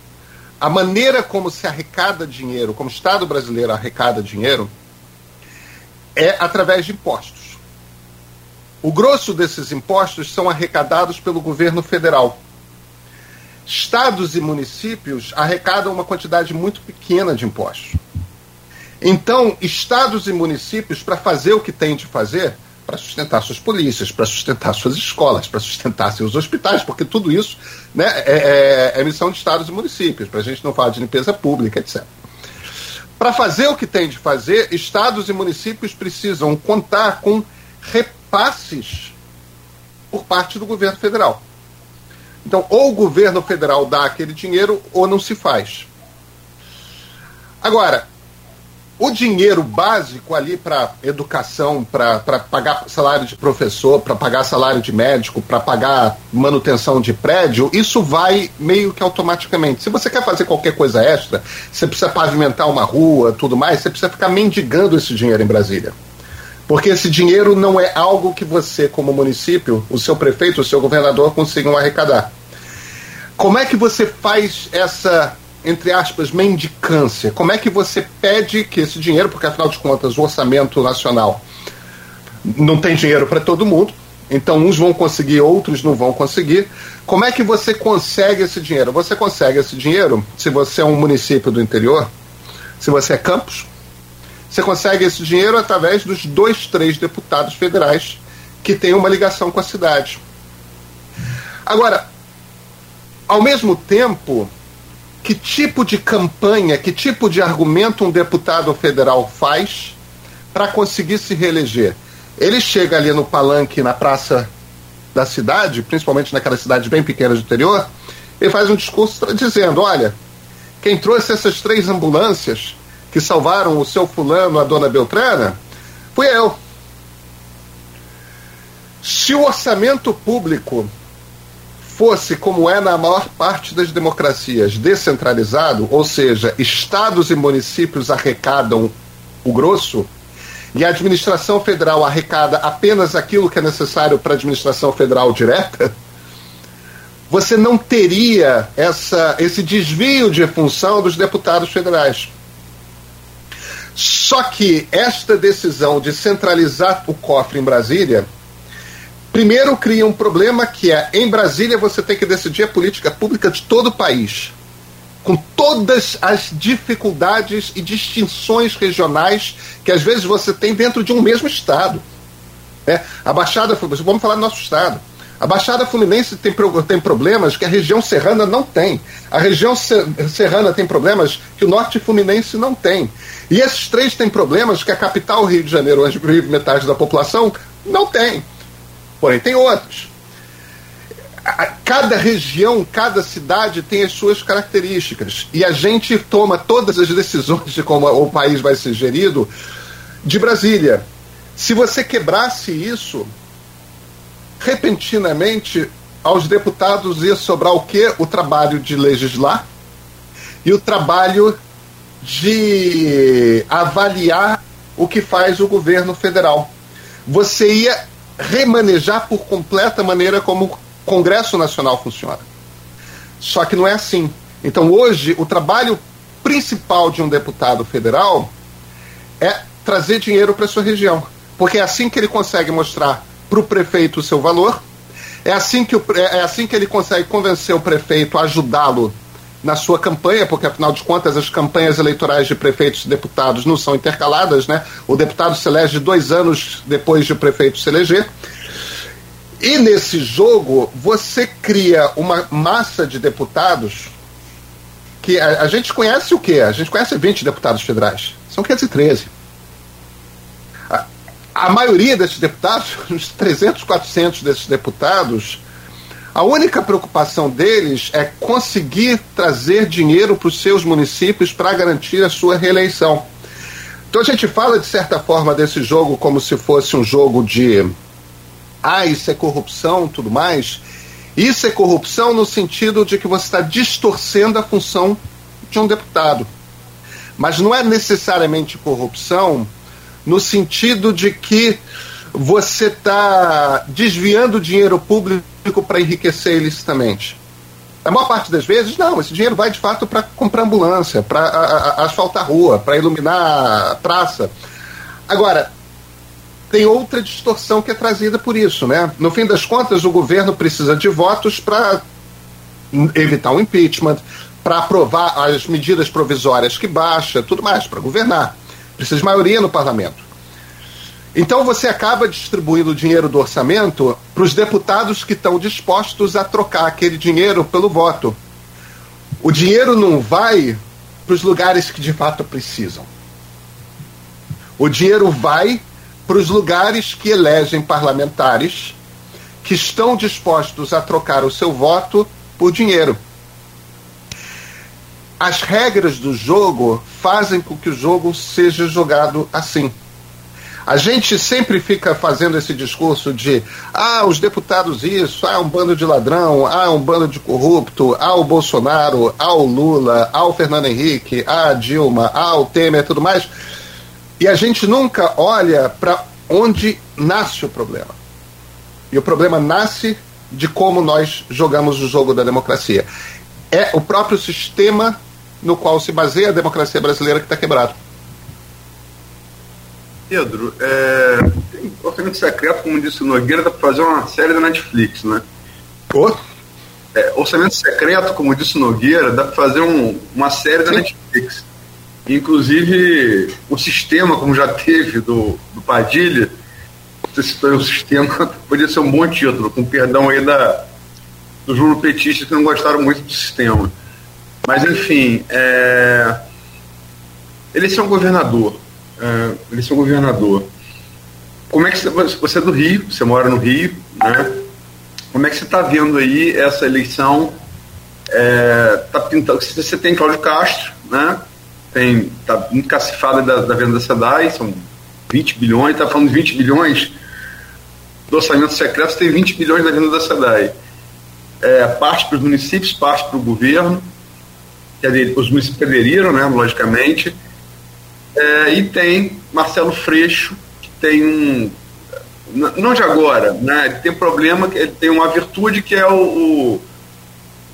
a maneira como se arrecada dinheiro, como o Estado brasileiro arrecada dinheiro, é através de impostos. O grosso desses impostos são arrecadados pelo governo federal. Estados e municípios arrecadam uma quantidade muito pequena de impostos. Então, estados e municípios, para fazer o que têm de fazer, para sustentar suas polícias, para sustentar suas escolas, para sustentar seus hospitais, porque tudo isso né, é, é, é missão de estados e municípios, para a gente não falar de limpeza pública, etc. Para fazer o que tem de fazer, estados e municípios precisam contar com repasses por parte do governo federal. Então, ou o governo federal dá aquele dinheiro ou não se faz. Agora, o dinheiro básico ali para educação, para pagar salário de professor, para pagar salário de médico, para pagar manutenção de prédio, isso vai meio que automaticamente. Se você quer fazer qualquer coisa extra, você precisa pavimentar uma rua, tudo mais, você precisa ficar mendigando esse dinheiro em Brasília. Porque esse dinheiro não é algo que você, como município, o seu prefeito, o seu governador consigam arrecadar. Como é que você faz essa entre aspas, mendicância? Como é que você pede que esse dinheiro, porque afinal de contas o orçamento nacional não tem dinheiro para todo mundo, então uns vão conseguir, outros não vão conseguir. Como é que você consegue esse dinheiro? Você consegue esse dinheiro se você é um município do interior, se você é campus, você consegue esse dinheiro através dos dois, três deputados federais que têm uma ligação com a cidade. Agora, ao mesmo tempo, que tipo de campanha, que tipo de argumento um deputado federal faz para conseguir se reeleger? Ele chega ali no palanque, na praça da cidade, principalmente naquelas cidades bem pequenas do interior, ele faz um discurso dizendo: olha, quem trouxe essas três ambulâncias que salvaram o seu fulano, a dona Beltrana, fui eu. Se o orçamento público fosse como é na maior parte das democracias, descentralizado, ou seja, estados e municípios arrecadam o grosso, e a administração federal arrecada apenas aquilo que é necessário para a administração federal direta, você não teria essa, esse desvio de função dos deputados federais. Só que esta decisão de centralizar o cofre em Brasília Primeiro, cria um problema que é: em Brasília você tem que decidir a política pública de todo o país, com todas as dificuldades e distinções regionais que às vezes você tem dentro de um mesmo estado. É, a Baixada, vamos falar do nosso estado. A Baixada Fluminense tem, tem problemas que a região serrana não tem. A região serrana tem problemas que o norte fluminense não tem. E esses três têm problemas que a capital Rio de Janeiro, onde vive metade da população, não tem. Porém, tem outros. Cada região, cada cidade tem as suas características. E a gente toma todas as decisões de como o país vai ser gerido de Brasília. Se você quebrasse isso, repentinamente, aos deputados ia sobrar o quê? O trabalho de legislar e o trabalho de avaliar o que faz o governo federal. Você ia remanejar por completa maneira como o Congresso Nacional funciona. Só que não é assim. Então hoje o trabalho principal de um deputado federal é trazer dinheiro para sua região, porque é assim que ele consegue mostrar para o prefeito o seu valor, é assim que o, é assim que ele consegue convencer o prefeito a ajudá-lo na sua campanha, porque afinal de contas as campanhas eleitorais de prefeitos e deputados não são intercaladas, né? O deputado se elege dois anos depois de o prefeito se eleger. E nesse jogo você cria uma massa de deputados que a, a gente conhece o quê? A gente conhece 20 deputados federais. São 513. A, a maioria desses deputados, uns 300, 400 desses deputados, a única preocupação deles é conseguir trazer dinheiro para os seus municípios para garantir a sua reeleição. Então a gente fala, de certa forma, desse jogo como se fosse um jogo de. Ah, isso é corrupção tudo mais. Isso é corrupção no sentido de que você está distorcendo a função de um deputado. Mas não é necessariamente corrupção no sentido de que você está desviando dinheiro público para enriquecer ilicitamente. A maior parte das vezes, não, esse dinheiro vai de fato para comprar ambulância, para asfaltar rua, para iluminar a praça. Agora, tem outra distorção que é trazida por isso, né? No fim das contas, o governo precisa de votos para evitar um impeachment, para aprovar as medidas provisórias que baixa, tudo mais, para governar. Precisa de maioria no parlamento. Então você acaba distribuindo o dinheiro do orçamento para os deputados que estão dispostos a trocar aquele dinheiro pelo voto. O dinheiro não vai para os lugares que de fato precisam. O dinheiro vai para os lugares que elegem parlamentares que estão dispostos a trocar o seu voto por dinheiro. As regras do jogo fazem com que o jogo seja jogado assim. A gente sempre fica fazendo esse discurso de ah, os deputados isso, ah, um bando de ladrão, ah, um bando de corrupto, ah, o Bolsonaro, ah, o Lula, ah, o Fernando Henrique, ah, a Dilma, ah, o Temer, tudo mais. E a gente nunca olha para onde nasce o problema. E o problema nasce de como nós jogamos o jogo da democracia. É o próprio sistema no qual se baseia a democracia brasileira que está quebrado. Pedro, é, tem orçamento secreto, como disse o Nogueira, dá para fazer uma série da Netflix, né? Pô? É, orçamento secreto, como disse o Nogueira, dá para fazer um, uma série da Netflix. Inclusive, o sistema, como já teve do, do Padilha, você citou o sistema, podia ser um bom título, com perdão aí da, dos lulopetistas que não gostaram muito do sistema. Mas, enfim, é, ele é um governador uh, eleição governador. Como é que você, você é do Rio, você mora no Rio, né? Como é que você está vendo aí essa eleição? É, tá pintando, você tem Cláudio Castro, né? Tem, tá muito cacifada da, da venda da SEDAI, são 20 bilhões, está falando de 20 bilhões do orçamento secreto, tem 20 bilhões da venda da SEDAI. É, parte para os municípios, parte para o governo. Os municípios aderiram, né, logicamente. É, e tem Marcelo Freixo, que tem um. Não de agora, né? Ele tem problema, ele tem uma virtude que é o, o,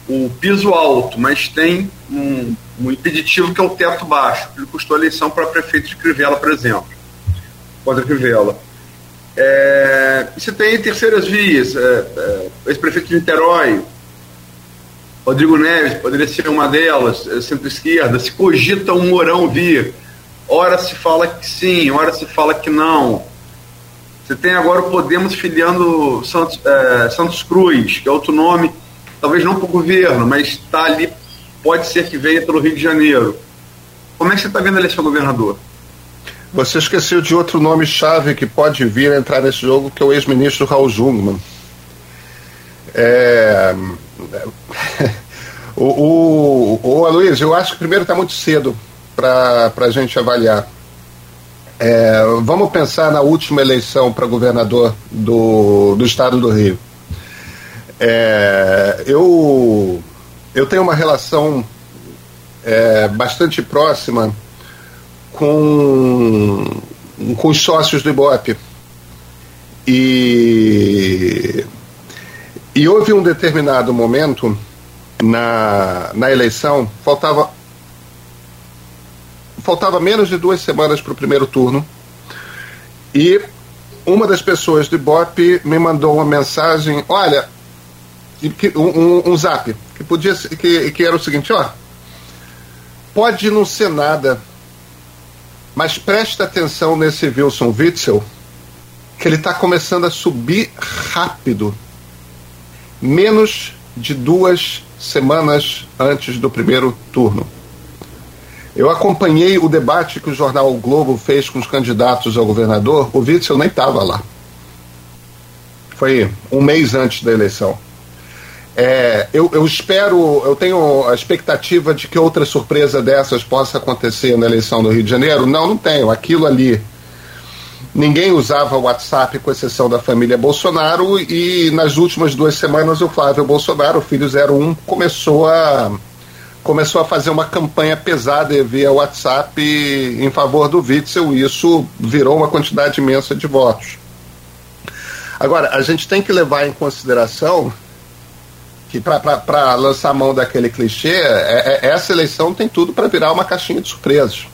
o piso alto, mas tem um, um, impeditivo que é o teto baixo. Ele custou a eleição para prefeito de Crivella, por exemplo. Contra Crivella. É, você tem terceiras vias, é, é, ex-prefeito de Niterói, Rodrigo Neves poderia ser uma delas, é, centro-esquerda, se cogita um Mourão vir Ora se fala que sim, ora se fala que não. Você tem agora o Podemos filiando Santos, é, Santos Cruz, que é outro nome, talvez não para o governo, mas está ali, pode ser que venha pelo Rio de Janeiro. Como é que você está vendo a eleição governador? Você esqueceu de outro nome chave que pode vir a entrar nesse jogo, que é o ex-ministro Raul Jungmann. É... o, o, o Aloysio, eu acho que primeiro está muito cedo para a gente avaliar. É, vamos pensar na última eleição para governador do, do estado do Rio. É, eu, eu tenho uma relação é, bastante próxima com, com os sócios do Ibope. E, e houve um determinado momento na, na eleição, faltava faltava menos de duas semanas para o primeiro turno e uma das pessoas do Ibope me mandou uma mensagem, olha, um, um, zap, que podia que, que era o seguinte, ó, pode não ser nada, mas presta atenção nesse Wilson Witzel, que ele está começando a subir rápido, menos de duas semanas antes do primeiro turno. Eu acompanhei o debate que o jornal o Globo fez com os candidatos ao governador. O Witzel nem estava lá. Foi um mês antes da eleição. É, eu, eu, espero, eu tenho a expectativa de que outra surpresa dessas possa acontecer na eleição do Rio de Janeiro. Não, não tenho. Aquilo ali. Ninguém usava o WhatsApp, com exceção da família Bolsonaro, e nas últimas duas semanas o Flávio Bolsonaro, filho 01, começou a começou a fazer uma campanha pesada via WhatsApp em favor do Witzel e isso virou uma quantidade imensa de votos. Agora, a gente tem que levar em consideração que para lançar mão daquele clichê, é, é, essa eleição tem tudo para virar uma caixinha de surpresas.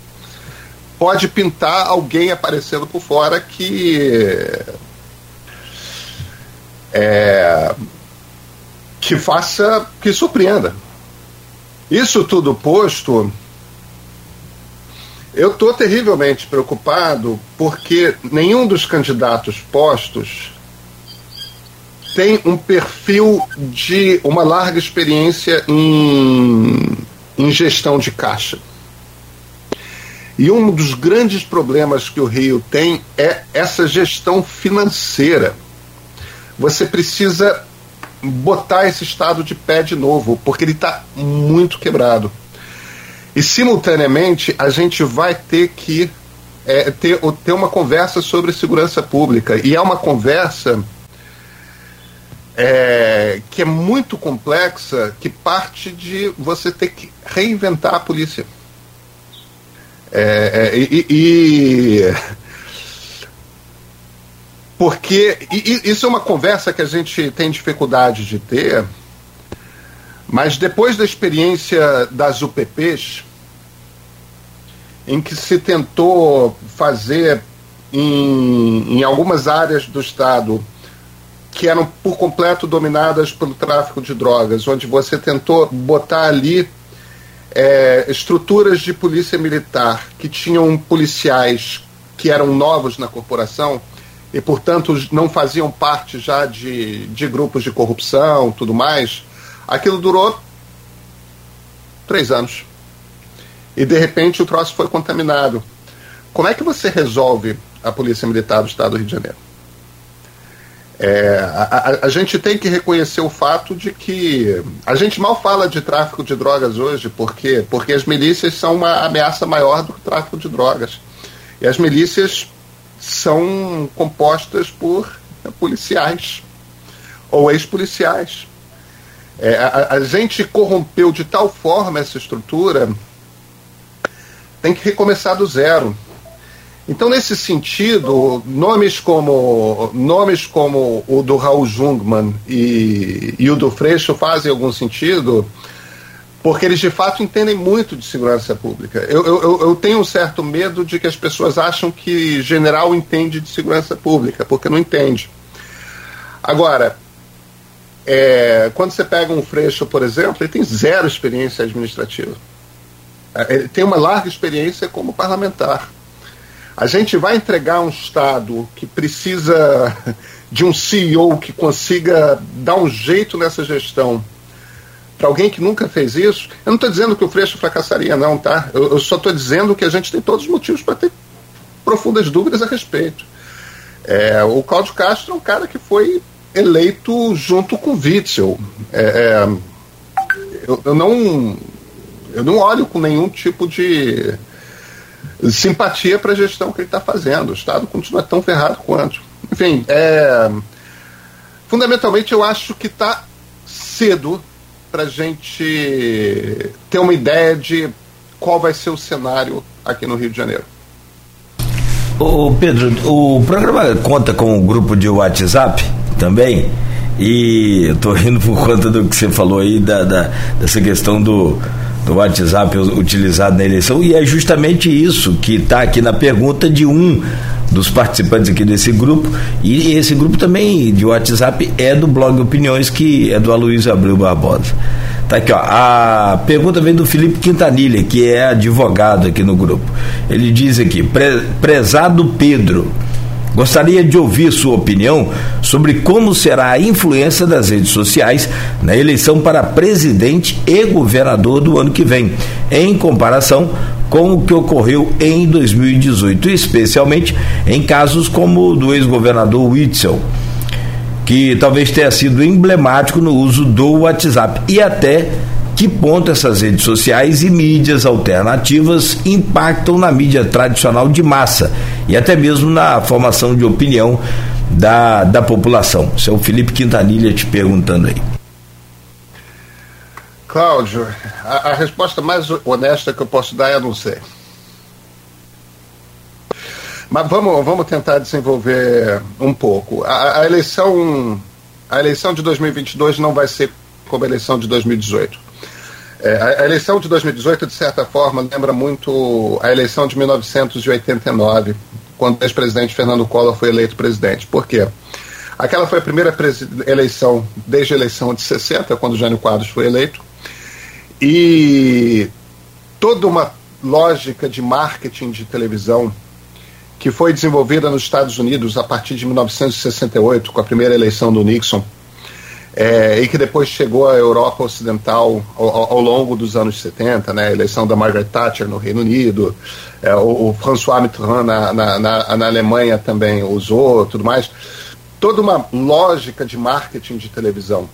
Pode pintar alguém aparecendo por fora que é, que faça, que surpreenda. Isso tudo posto, eu estou terrivelmente preocupado porque nenhum dos candidatos postos tem um perfil de uma larga experiência em, em gestão de caixa. E um dos grandes problemas que o Rio tem é essa gestão financeira. Você precisa botar esse estado de pé de novo, porque ele está muito quebrado. E simultaneamente a gente vai ter que é, ter, ter uma conversa sobre segurança pública. E é uma conversa é, que é muito complexa, que parte de você ter que reinventar a polícia. É, é e, e, porque e, isso é uma conversa que a gente tem dificuldade de ter, mas depois da experiência das UPPs, em que se tentou fazer em, em algumas áreas do Estado que eram por completo dominadas pelo tráfico de drogas, onde você tentou botar ali é, estruturas de polícia militar que tinham policiais que eram novos na corporação e, portanto, não faziam parte já de, de grupos de corrupção tudo mais, aquilo durou três anos. E, de repente, o troço foi contaminado. Como é que você resolve a Polícia Militar do Estado do Rio de Janeiro? É, a, a, a, gente tem que reconhecer o fato de que a gente mal fala de tráfico de drogas hoje, por quê? Porque as milícias são uma ameaça maior do que o tráfico de drogas. E as milícias são compostas por policiais ou ex-policiais. É, a, a gente corrompeu de tal forma essa estrutura, tem que recomeçar do zero. Então, nesse sentido, nomes como, nomes como o do Raul Jungmann e, e o do Freixo fazem algum sentido, porque eles de fato entendem muito de segurança pública. Eu, eu, eu, tenho um certo medo de que as pessoas acham que general entende de segurança pública, porque não entende. Agora, é, quando você pega um Freixo, por exemplo, ele tem zero experiência administrativa. É, ele tem uma larga experiência como parlamentar. A gente vai entregar um Estado que precisa de um CEO que consiga dar um jeito nessa gestão para alguém que nunca fez isso. Eu não estou dizendo que o Freixo fracassaria, não, tá? Eu, eu só estou dizendo que a gente tem todos os motivos para ter profundas dúvidas a respeito. É, o Cláudio Castro é um cara que foi eleito junto com Witzel. É, é, eu, eu, não, eu não olho com nenhum tipo de simpatia para a gestão que ele está fazendo. O Estado continua tão ferrado quanto. Enfim, é, fundamentalmente eu acho que está cedo para a gente ter uma ideia de qual vai ser o cenário aqui no Rio de Janeiro. Ô Pedro, o programa conta com um grupo de WhatsApp também. E eu tô rindo por conta do que você falou aí, da, da dessa questão do, do WhatsApp utilizado na eleição, e é justamente isso que está aqui na pergunta de um dos participantes aqui desse grupo, e esse grupo também de WhatsApp é do blog Opiniões, que é do Aloysio Abreu Barbosa. Tá aqui, ó. A pergunta vem do Felipe Quintanilha, que é advogado aqui no grupo. Ele diz aqui: prezado Pedro. Gostaria de ouvir sua opinião sobre como será a influência das redes sociais na eleição para presidente e governador do ano que vem, em comparação com o que ocorreu em 2018, especialmente em casos como o do ex-governador Witzel, que talvez tenha sido emblemático no uso do WhatsApp e até que ponto essas redes sociais e mídias alternativas impactam na mídia tradicional de massa e até mesmo na formação de opinião da, da população. Seu Felipe Quintanilha te perguntando aí. Cláudio, a, a, resposta mais honesta que eu posso dar é não sei. Mas vamos, vamos tentar desenvolver um pouco. A, a eleição a eleição de 2022 não vai ser como a eleição de 2018. É, a, a eleição de 2018, de certa forma, lembra muito a eleição de 1989, quando o ex-presidente Fernando Collor foi eleito presidente. Por quê? Aquela foi a primeira eleição desde a eleição de 60, quando Jânio Quadros foi eleito. E toda uma lógica de marketing de televisão que foi desenvolvida nos Estados Unidos a partir de 1968, com a primeira eleição do Nixon, é, e que depois chegou à Europa Ocidental ao, ao, longo dos anos 70, né, a eleição da Margaret Thatcher no Reino Unido, é, o, o, François Mitterrand na, na, na, na Alemanha também usou, tudo mais. Toda uma lógica de marketing de televisão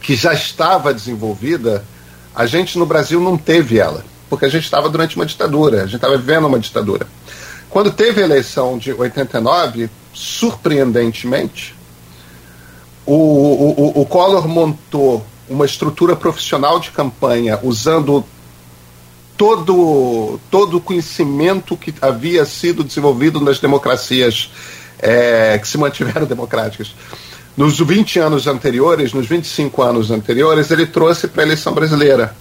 que já estava desenvolvida, a gente no Brasil não teve ela, porque a gente estava durante uma ditadura, a gente estava vivendo uma ditadura. Quando teve a eleição de 89, surpreendentemente, o, o, o Collor montou uma estrutura profissional de campanha usando todo, todo o conhecimento que havia sido desenvolvido nas democracias é, que se mantiveram democráticas. Nos 20 anos anteriores, nos 25 anos anteriores, ele trouxe para a eleição brasileira.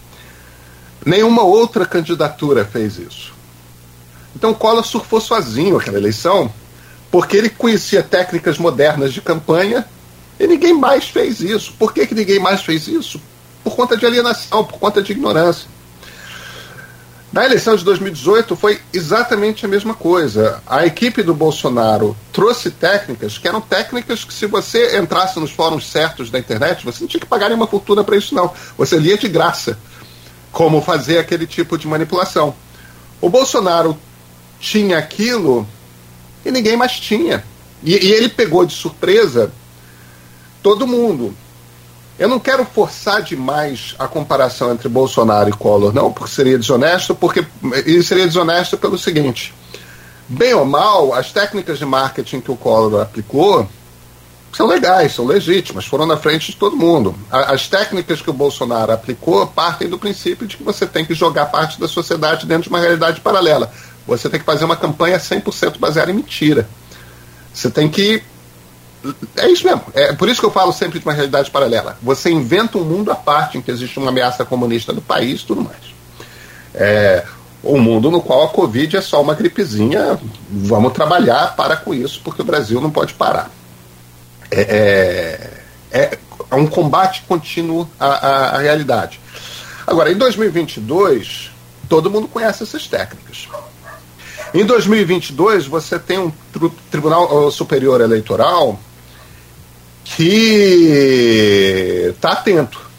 Nenhuma outra candidatura fez isso. Então Collor surfou sozinho aquela eleição, porque ele conhecia técnicas modernas de campanha e ninguém mais fez isso. Por que, que ninguém mais fez isso? Por conta de alienação, por conta de ignorância. Na eleição de 2018 foi exatamente a mesma coisa. A equipe do Bolsonaro trouxe técnicas que eram técnicas que, se você entrasse nos fóruns certos da internet, você não tinha que pagar nenhuma fortuna para isso, não. Você lia de graça como fazer aquele tipo de manipulação. O Bolsonaro tinha aquilo e ninguém mais tinha. E, e ele pegou de surpresa todo mundo. Eu não quero forçar demais a comparação entre Bolsonaro e Collor, não, porque seria desonesto, porque ele seria desonesto pelo seguinte: bem ou mal, as técnicas de marketing que o Collor aplicou são legais, são legítimas, foram na frente de todo mundo. As técnicas que o Bolsonaro aplicou partem do princípio de que você tem que jogar parte da sociedade dentro de uma realidade paralela. Você tem que fazer uma campanha 100% baseada em mentira. Você tem que é isso mesmo. É por isso que eu falo sempre de uma realidade paralela. Você inventa um mundo à parte em que existe uma ameaça comunista no país e tudo mais. É, um mundo no qual a Covid é só uma gripezinha. Vamos trabalhar para com isso, porque o Brasil não pode parar. É, é, é um combate contínuo à, à, à realidade. Agora, em 2022, todo mundo conhece essas técnicas. Em 2022, você tem um Tribunal Superior Eleitoral que está atento.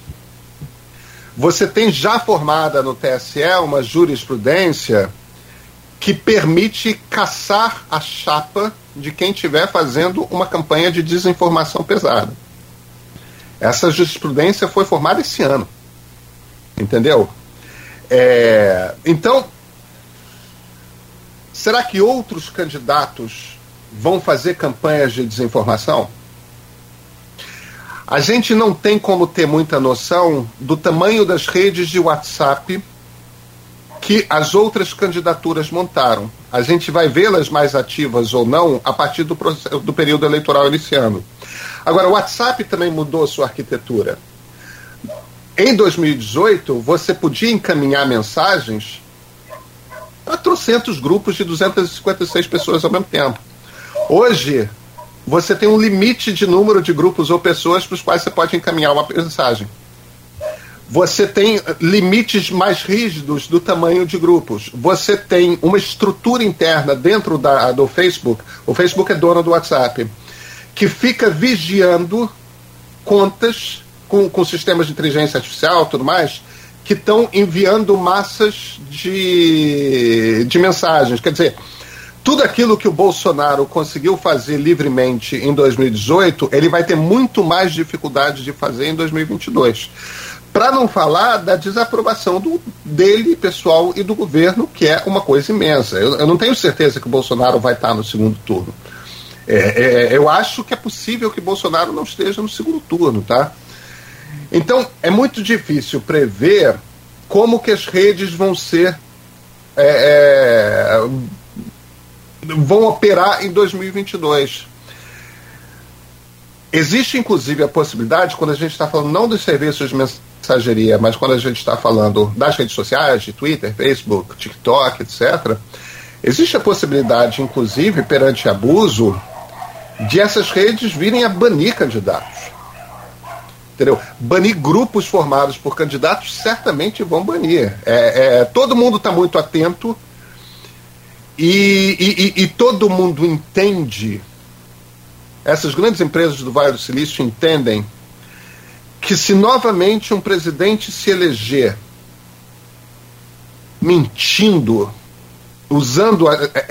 Você tem já formada no TSE uma jurisprudência que permite caçar a chapa de quem estiver fazendo uma campanha de desinformação pesada. Essa jurisprudência foi formada esse ano. Entendeu? É, então, será que outros candidatos vão fazer campanhas de desinformação? A gente não tem como ter muita noção do tamanho das redes de WhatsApp que as outras candidaturas montaram. A gente vai vê-las mais ativas ou não a partir do, do período eleitoral iniciando. Agora, o WhatsApp também mudou sua arquitetura. Em 2018, você podia encaminhar mensagens para trocentos grupos de 256 pessoas ao mesmo tempo. Hoje, você tem um limite de número de grupos ou pessoas para os quais você pode encaminhar uma mensagem. Você tem limites mais rígidos do tamanho de grupos. Você tem uma estrutura interna dentro da, do Facebook. O Facebook é dono do WhatsApp, que fica vigiando contas com, com sistemas de inteligência artificial, tudo mais, que estão enviando massas de, de mensagens. Quer dizer, tudo aquilo que o Bolsonaro conseguiu fazer livremente em 2018, ele vai ter muito mais dificuldade de fazer em 2022. Para não falar da desaprovação do, dele, pessoal, e do governo, que é uma coisa imensa. Eu, eu não tenho certeza que o Bolsonaro vai estar no segundo turno. É, é, eu acho que é possível que Bolsonaro não esteja no segundo turno, tá? Então, é muito difícil prever como que as redes vão ser. É, é, vão operar em 2022. Existe, inclusive, a possibilidade, quando a gente está falando não dos serviços de mensageria, mas quando a gente está falando das redes sociais, de Twitter, Facebook, TikTok, etc., existe a possibilidade, inclusive, perante abuso, de essas redes virem a banir candidatos. Entendeu? Banir grupos formados por candidatos certamente vão banir. É, é todo mundo está muito atento e, e, e todo mundo entende, essas grandes empresas do Vale do Silício entendem que se novamente um presidente se eleger mentindo, usando. A, a,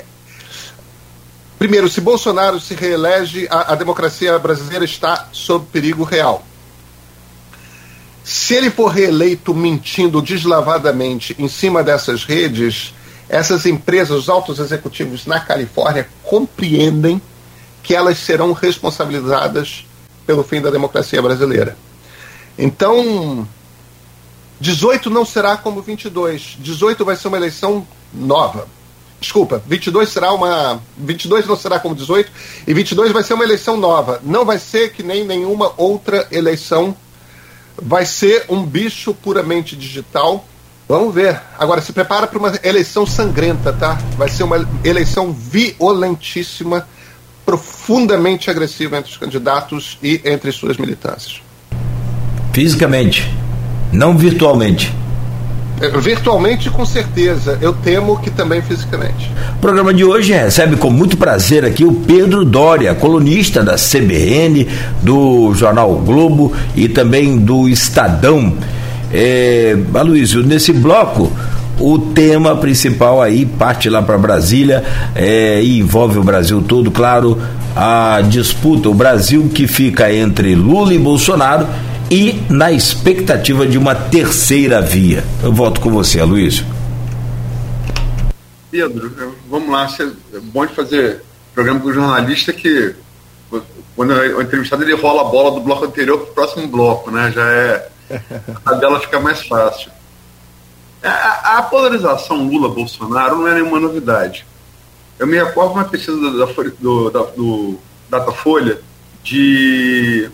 primeiro, se Bolsonaro se reelege, a, a democracia brasileira está sob perigo real. Se ele for reeleito mentindo deslavadamente em cima dessas redes, essas empresas, os altos executivos na Califórnia compreendem que elas serão responsabilizadas pelo fim da democracia brasileira. Então, 18 não será como 22. 18 vai ser uma eleição nova. Desculpa, 22 será uma 22 não será como 18 e 22 vai ser uma eleição nova. Não vai ser que nem nenhuma outra eleição. Vai ser um bicho puramente digital Vamos ver. Agora se prepara para uma eleição sangrenta, tá? Vai ser uma eleição violentíssima, profundamente agressiva entre os candidatos e entre suas militâncias. Fisicamente, não virtualmente. É, virtualmente, com certeza. Eu temo que também fisicamente. O programa de hoje recebe com muito prazer aqui o Pedro Dória, colunista da CBN, do Jornal Globo e também do Estadão. É, Aloysio, nesse bloco, o tema principal aí parte lá para Brasília é, e envolve o Brasil todo, claro, a disputa, o Brasil que fica entre Lula e Bolsonaro e na expectativa de uma terceira via. Eu volto com você, Aloysio. Pedro, vamos lá, é bom de fazer programa com o jornalista que quando o entrevistado ele rola a bola do bloco anterior para o próximo bloco, né? Já é a dela fica mais fácil. A, a polarização Lula-Bolsonaro não é nenhuma novidade. Eu me recordo uma pesquisa da, do, da, do Datafolha de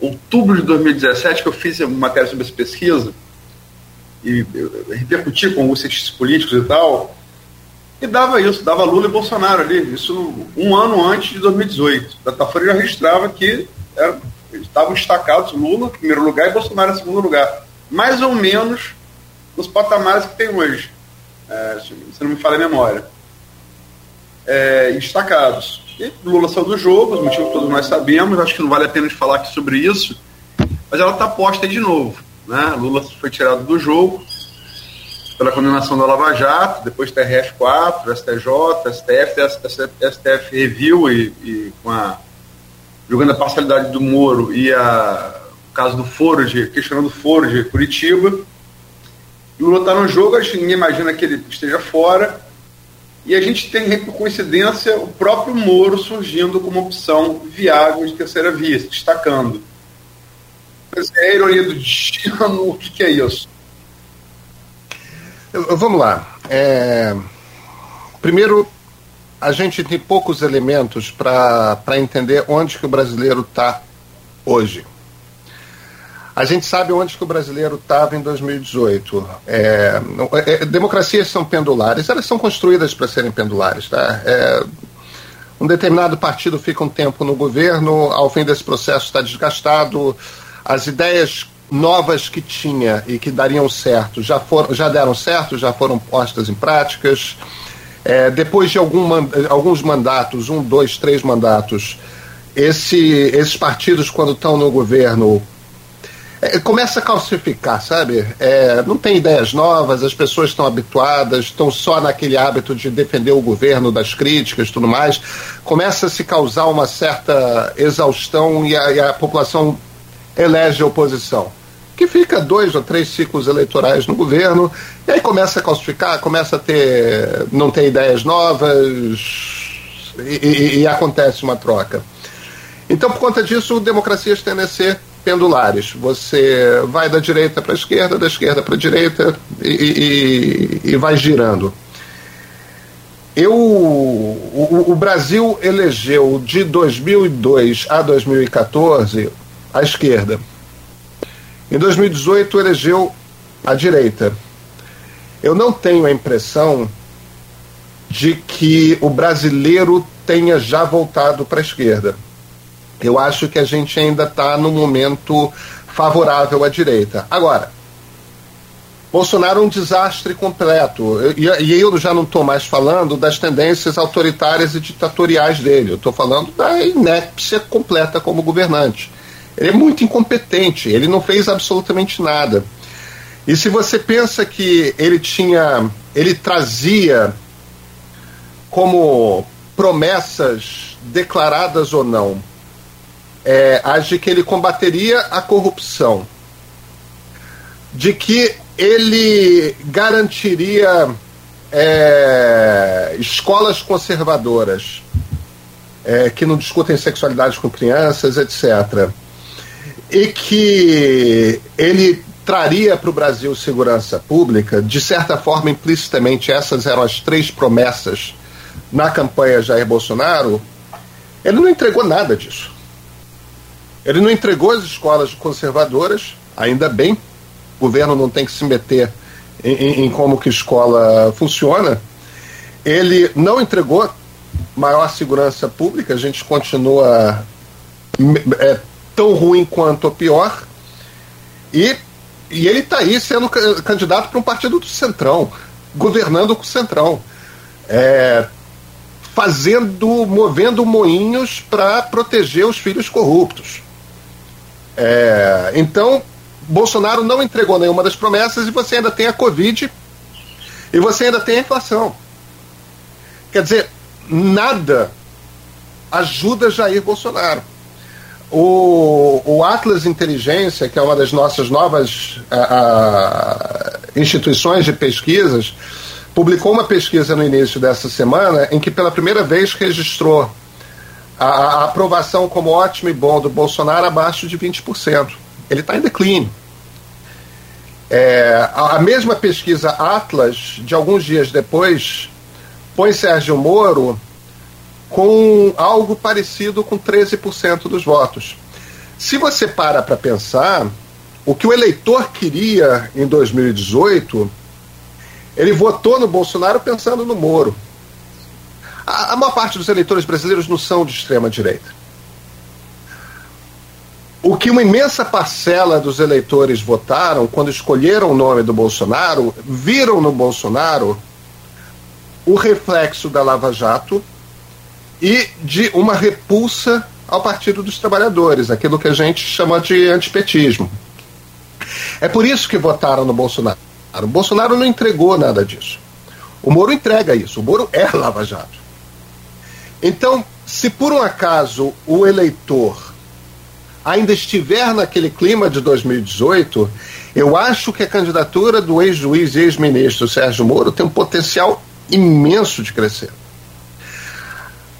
outubro de 2017, que eu fiz uma matéria sobre essa pesquisa e repercuti com os cientistas políticos e tal, e dava isso, dava Lula e Bolsonaro ali, isso um ano antes de 2018. Datafolha já registrava que era estavam destacados Lula em primeiro lugar e Bolsonaro em segundo lugar. Mais ou menos nos patamares que tem hoje, é, se não me falha a memória. É, destacados. E Lula saiu do jogo, os motivos todos nós sabemos, acho que não vale a pena falar aqui sobre isso, mas ela está posta de novo. Né? Lula foi tirado do jogo pela condenação da Lava Jato, depois TRF4, STJ, STF, STF reviu e, e com a jogando a parcialidade do Moro e a, o caso do Foro, de, questionando o Foro de Curitiba. Lula está no jogo, acho que ninguém imagina que ele esteja fora. E a gente tem, por coincidência, o próprio Moro surgindo como opção viável de terceira via, se destacando. É a ironia do destino, o que, que é isso? Vamos lá. É... Primeiro, a gente tem poucos elementos para entender onde que o brasileiro está hoje. A gente sabe onde que o brasileiro estava em 2018. É, é, democracias são pendulares, elas são construídas para serem pendulares. Tá? É, um determinado partido fica um tempo no governo, ao fim desse processo está desgastado, as ideias novas que tinha e que dariam certo já, foram, já deram certo, já foram postas em práticas. É, depois de algum, alguns mandatos, um, dois, três mandatos, esse, esses partidos, quando estão no governo, é, começa a calcificar, sabe? É, não tem ideias novas, as pessoas estão habituadas, estão só naquele hábito de defender o governo das críticas tudo mais. Começa a se causar uma certa exaustão e a, e a população elege a oposição que fica dois ou três ciclos eleitorais no governo, e aí começa a calcificar, começa a ter. não ter ideias novas, e, e, e acontece uma troca. Então, por conta disso, democracias tendem a ser pendulares. Você vai da direita para a esquerda, da esquerda para a direita e, e, vai girando. Eu, o, o Brasil elegeu de 2002 a 2014 a esquerda. Em 2018 elegeu a direita. Eu não tenho a impressão de que o brasileiro tenha já voltado para a esquerda. Eu acho que a gente ainda está no momento favorável à direita. Agora, Bolsonaro é um desastre completo. E, eu já não estou mais falando das tendências autoritárias e ditatoriais dele. Eu estou falando da inépcia completa como governante. Ele é muito incompetente, ele não fez absolutamente nada. E se você pensa que ele tinha, ele trazia como promessas declaradas ou não, é, as de que ele combateria a corrupção, de que ele garantiria é, escolas conservadoras é, que não discutem sexualidade com crianças, etc e que ele traria para o Brasil segurança pública, de certa forma, implicitamente, essas eram as três promessas na campanha Jair Bolsonaro, ele não entregou nada disso. Ele não entregou as escolas conservadoras, ainda bem, o governo não tem que se meter em, em, em como que escola funciona. Ele não entregou maior segurança pública, a gente continua é, tão ruim quanto ou pior. E, e ele está aí sendo candidato para um partido do Centrão, governando com o Centrão. É, fazendo, movendo moinhos para proteger os filhos corruptos. É, então, Bolsonaro não entregou nenhuma das promessas e você ainda tem a Covid e você ainda tem a inflação. Quer dizer, nada ajuda Jair Bolsonaro. O, o Atlas Inteligência, que é uma das nossas novas instituições de pesquisas, publicou uma pesquisa no início dessa semana em que pela primeira vez registrou a, a aprovação como ótimo e bom do Bolsonaro abaixo de 20%. Ele está em declínio. É, a mesma pesquisa Atlas, de alguns dias depois, põe Sérgio Moro com algo parecido com 13% dos votos. Se você para para pensar, o que o eleitor queria em 2018, ele votou no Bolsonaro pensando no Moro. A, a maior parte dos eleitores brasileiros não são de extrema direita. O que uma imensa parcela dos eleitores votaram quando escolheram o nome do Bolsonaro, viram no Bolsonaro o reflexo da Lava Jato, e de uma repulsa ao Partido dos Trabalhadores, aquilo que a gente chama de antipetismo. É por isso que votaram no Bolsonaro. O Bolsonaro não entregou nada disso. O Moro entrega isso. O Moro é Lava Jato. Então, se por um acaso o eleitor ainda estiver naquele clima de 2018, eu acho que a candidatura do ex-juiz e ex-ministro Sérgio Moro tem um potencial imenso de crescer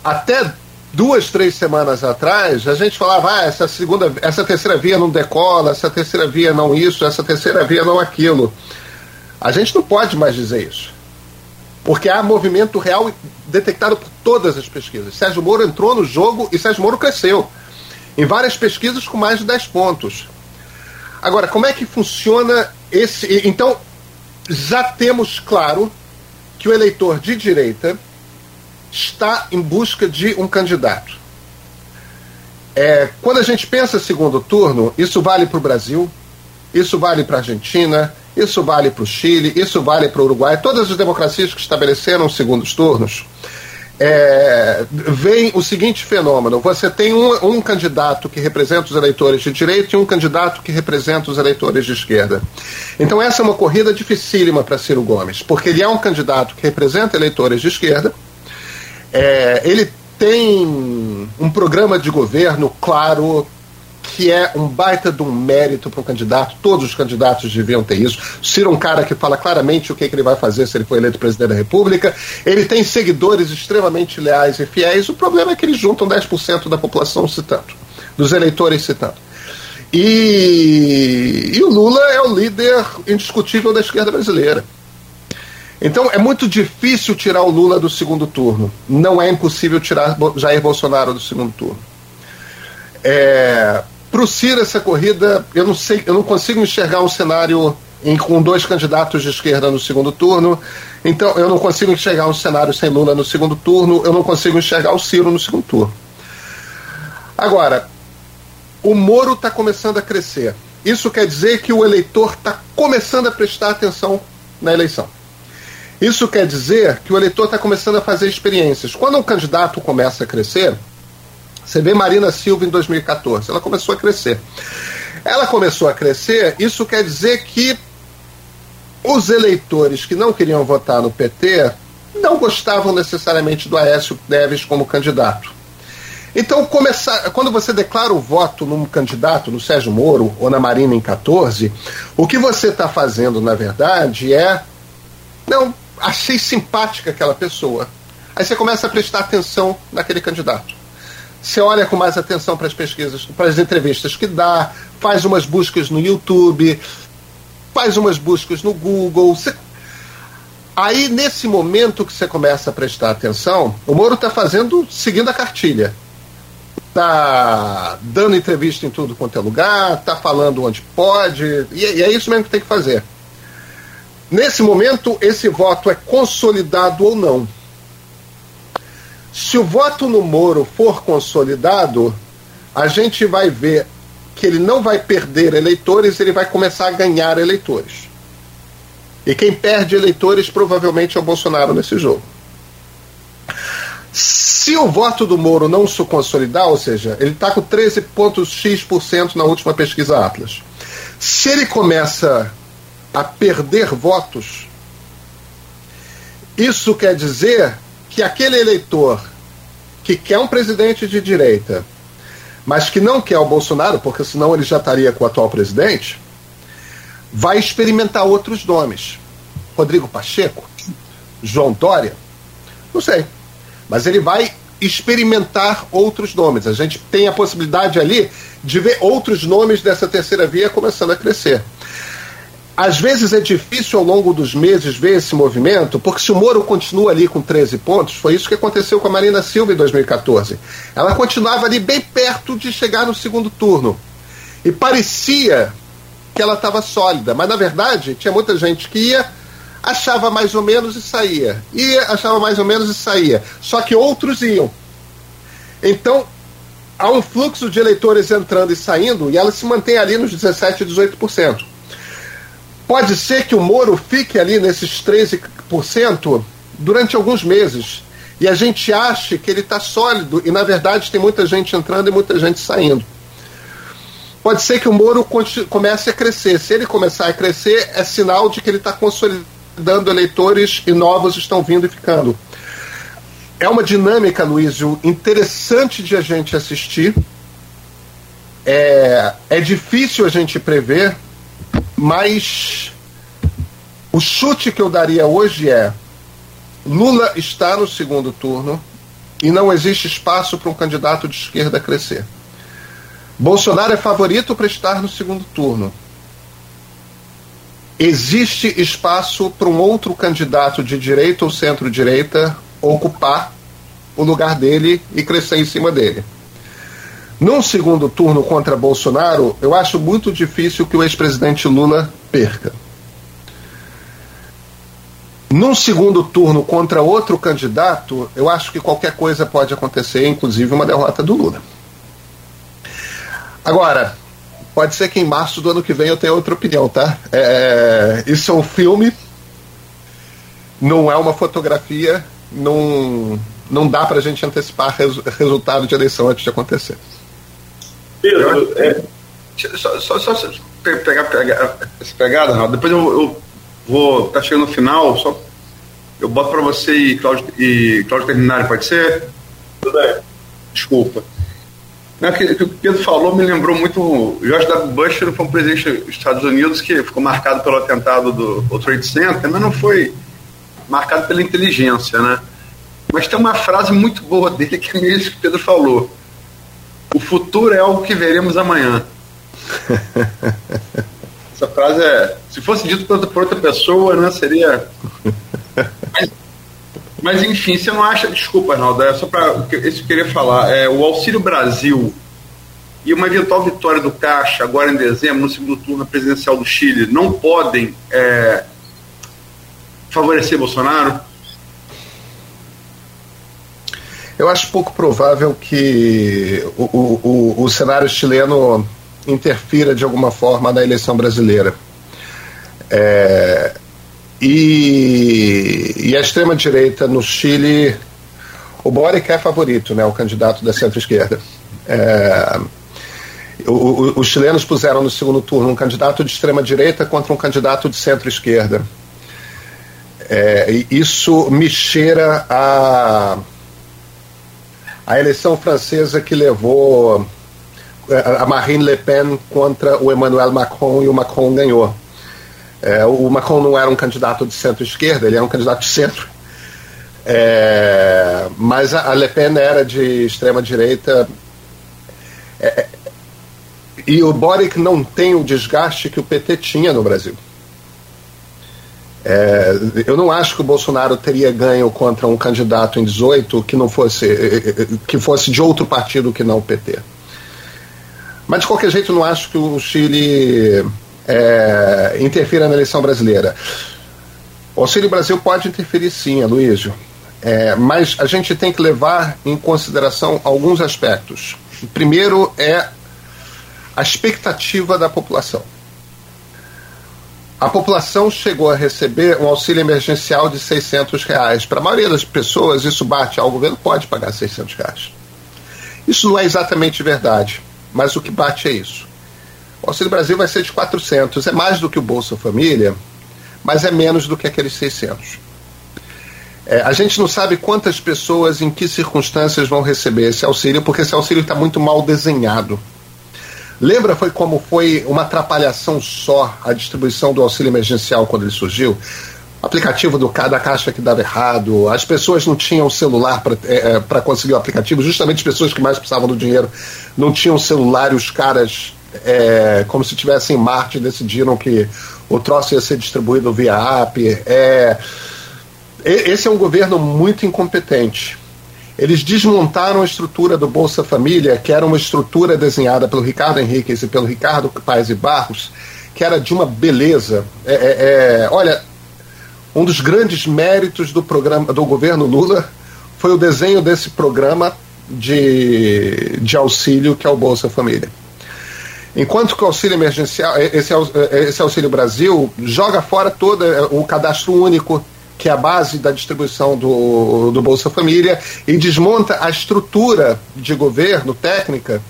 até duas, três semanas atrás, a gente falava, ah, essa segunda, essa terceira via não decola, essa terceira via não isso, essa terceira via não aquilo. A gente não pode mais dizer isso. Porque há movimento real detectado por todas as pesquisas. Sérgio Moro entrou no jogo e Sérgio Moro cresceu. Em várias pesquisas com mais de 10 pontos. Agora, como é que funciona esse. Então, já temos claro que o eleitor de direita está em busca de um candidato. É, quando a gente pensa segundo turno, isso vale para o Brasil, isso vale para a Argentina, isso vale para o Chile, isso vale para o Uruguai. Todas as democracias que estabeleceram segundos turnos é, veem o seguinte fenômeno: você tem um, um, candidato que representa os eleitores de direita e um candidato que representa os eleitores de esquerda. Então, essa é uma corrida dificílima para Ciro Gomes, porque ele é um candidato que representa eleitores de esquerda é, ele tem um programa de governo claro que é um baita de um mérito para um candidato. Todos os candidatos deviam ter isso. Ciro é um cara que fala claramente o que, que, ele vai fazer se ele for eleito presidente da República. Ele tem seguidores extremamente leais e fiéis. O problema é que eles juntam 10% da população se tanto, dos eleitores se tanto. E, e o Lula é o líder indiscutível da esquerda brasileira. Então é muito difícil tirar o Lula do segundo turno. Não é impossível tirar Jair Bolsonaro do segundo turno. É, Para o Ciro, essa corrida, eu não sei, eu não consigo enxergar um cenário em, com dois candidatos de esquerda no segundo turno. Então eu não consigo enxergar um cenário sem Lula no segundo turno. Eu não consigo enxergar o Ciro no segundo turno. Agora, o Moro está começando a crescer. Isso quer dizer que o eleitor está começando a prestar atenção na eleição. Isso quer dizer que o eleitor está começando a fazer experiências. Quando um candidato começa a crescer, você vê Marina Silva em 2014, ela começou a crescer. Ela começou a crescer, isso quer dizer que os eleitores que não queriam votar no PT não gostavam necessariamente do Aécio Neves como candidato. Então, começar, quando você declara o voto num candidato, no Sérgio Moro ou na Marina em 14, o que você está fazendo, na verdade, é. Não, achei simpática aquela pessoa. Aí você começa a prestar atenção naquele candidato. Você olha com mais atenção para as pesquisas, para as entrevistas que dá, faz umas buscas no YouTube, faz umas buscas no Google. Você... Aí, nesse momento que você começa a prestar atenção, o Moro está fazendo, seguindo a cartilha. Está dando entrevista em tudo quanto é lugar, está falando onde pode, e, e é isso mesmo que tem que fazer. Nesse momento, esse voto é consolidado ou não. Se o voto no Moro for consolidado, a gente vai ver que ele não vai perder eleitores, ele vai começar a ganhar eleitores. E quem perde eleitores provavelmente é o Bolsonaro nesse jogo. Se o voto do Moro não se consolidar, ou seja, ele está com 13,x% na última pesquisa Atlas. Se ele começa a perder votos, isso quer dizer que aquele eleitor que quer um presidente de direita, mas que não quer o Bolsonaro, porque senão ele já estaria com o atual presidente, vai experimentar outros nomes. Rodrigo Pacheco? João Dória? Não sei. Mas ele vai experimentar outros nomes. A gente tem a possibilidade ali de ver outros nomes dessa terceira via começando a crescer. Às vezes é difícil ao longo dos meses ver esse movimento, porque se o Moro continua ali com 13 pontos, foi isso que aconteceu com a Marina Silva em 2014. Ela continuava ali bem perto de chegar no segundo turno. E parecia que ela estava sólida, mas na verdade tinha muita gente que ia, achava mais ou menos e saía. Ia, achava mais ou menos e saía. Só que outros iam. Então, há um fluxo de eleitores entrando e saindo, e ela se mantém ali nos 17, 18%. Pode ser que o Moro fique ali nesses 13% durante alguns meses. E a gente acha que ele está sólido, e na verdade tem muita gente entrando e muita gente saindo. Pode ser que o Moro comece a crescer. Se ele começar a crescer, é sinal de que ele está consolidando eleitores e novos estão vindo e ficando. É uma dinâmica, Luísio, interessante de a gente assistir. É, é difícil a gente prever, mas o chute que eu daria hoje é: Lula está no segundo turno e não existe espaço para um candidato de esquerda crescer. Bolsonaro é favorito para estar no segundo turno. Existe espaço para um outro candidato de direita ou centro-direita ocupar o lugar dele e crescer em cima dele. Num segundo turno contra Bolsonaro, eu acho muito difícil que o ex-presidente Lula perca. Num segundo turno contra outro candidato, eu acho que qualquer coisa pode acontecer, inclusive uma derrota do Lula. Agora, pode ser que em março do ano que vem eu tenha outra opinião, tá? É, isso é um filme, não é uma fotografia, não, não dá pra gente antecipar res, resultado de eleição antes de acontecer. Pedro, é, só, só, só pegar, pegar essa pegada, Ronaldo. depois eu, eu vou. Tá chegando no final, só. Eu boto para você e Cláudio, e Cláudio terminar, pode ser? Tudo bem. Desculpa. Não, que, que o Pedro falou me lembrou muito. George W. Bush foi um presidente dos Estados Unidos que ficou marcado pelo atentado do, do Trade Center, mas não foi marcado pela inteligência, né? Mas tem uma frase muito boa dele que é meio isso que o Pedro falou o futuro é algo que veremos amanhã. Essa frase é. Se fosse dito por outra, por outra pessoa, né, seria. Mas, mas, enfim, você não acha. Desculpa, Arnaldo, é só para. Isso que eu queria falar. É, o Auxílio Brasil e uma eventual vitória do Caixa, agora em dezembro, no segundo turno presidencial do Chile, não podem é, favorecer Bolsonaro? Eu acho pouco provável que o, o, o, o cenário chileno interfira de alguma forma na eleição brasileira. É, e, e, a extrema-direita no Chile, o Boric é favorito, né, o candidato da centro-esquerda. É, os chilenos puseram no segundo turno um candidato de extrema-direita contra um candidato de centro-esquerda. É, isso me cheira a, a eleição francesa que levou é, a Marine Le Pen contra o Emmanuel Macron e o Macron ganhou. É, o Macron não era um candidato de centro-esquerda, ele era um candidato de centro. É, mas a, Le Pen era de extrema-direita. É, e o Boric não tem o desgaste que o PT tinha no Brasil. É, eu não acho que o Bolsonaro teria ganho contra um candidato em 18 que não fosse que fosse de outro partido que não o PT. Mas de qualquer jeito, não acho que o Chile é, interfira na eleição brasileira. O Auxílio Brasil pode interferir sim, Aloysio, é, mas a gente tem que levar em consideração alguns aspectos. O primeiro é a expectativa da população a população chegou a receber um auxílio emergencial de 600 reais. Para a maioria das pessoas, isso bate, o governo pode pagar 600 reais. Isso não é exatamente verdade, mas o que bate é isso. O Auxílio Brasil vai ser de 400, é mais do que o Bolsa Família, mas é menos do que aqueles 600. É, a gente não sabe quantas pessoas, em que circunstâncias vão receber esse auxílio, porque esse auxílio está muito mal desenhado. Lembra foi como foi uma atrapalhação só a distribuição do auxílio emergencial quando ele surgiu? O aplicativo do, da caixa que dava errado, as pessoas não tinham celular para é, é conseguir o aplicativo, justamente as pessoas que mais precisavam do dinheiro não tinham celular e os caras, é, como se estivessem em Marte, decidiram que o troço ia ser distribuído via app. É, esse é um governo muito incompetente. Eles desmontaram a estrutura do Bolsa Família, que era uma estrutura desenhada pelo Ricardo Henriquez e pelo Ricardo Paes e Barros, que era de uma beleza. É, é, é, olha, um dos grandes méritos do programa do governo Lula foi o desenho desse programa de, de auxílio que é o Bolsa Família. Enquanto que o auxílio emergencial, esse, esse auxílio Brasil, joga fora todo o cadastro único, que é a base da distribuição do, do Bolsa Família, e desmonta a estrutura de governo técnica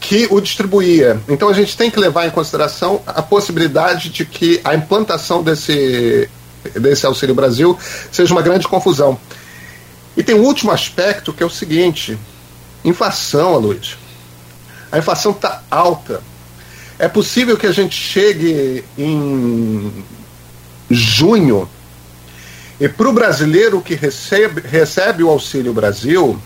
que o distribuía. Então a gente tem que levar em consideração a possibilidade de que a implantação desse, desse Auxílio Brasil seja uma grande confusão. E tem um último aspecto que é o seguinte: inflação, Luiz. A inflação está alta. É possível que a gente chegue em junho e para o brasileiro que recebe, recebe o Auxílio Brasil,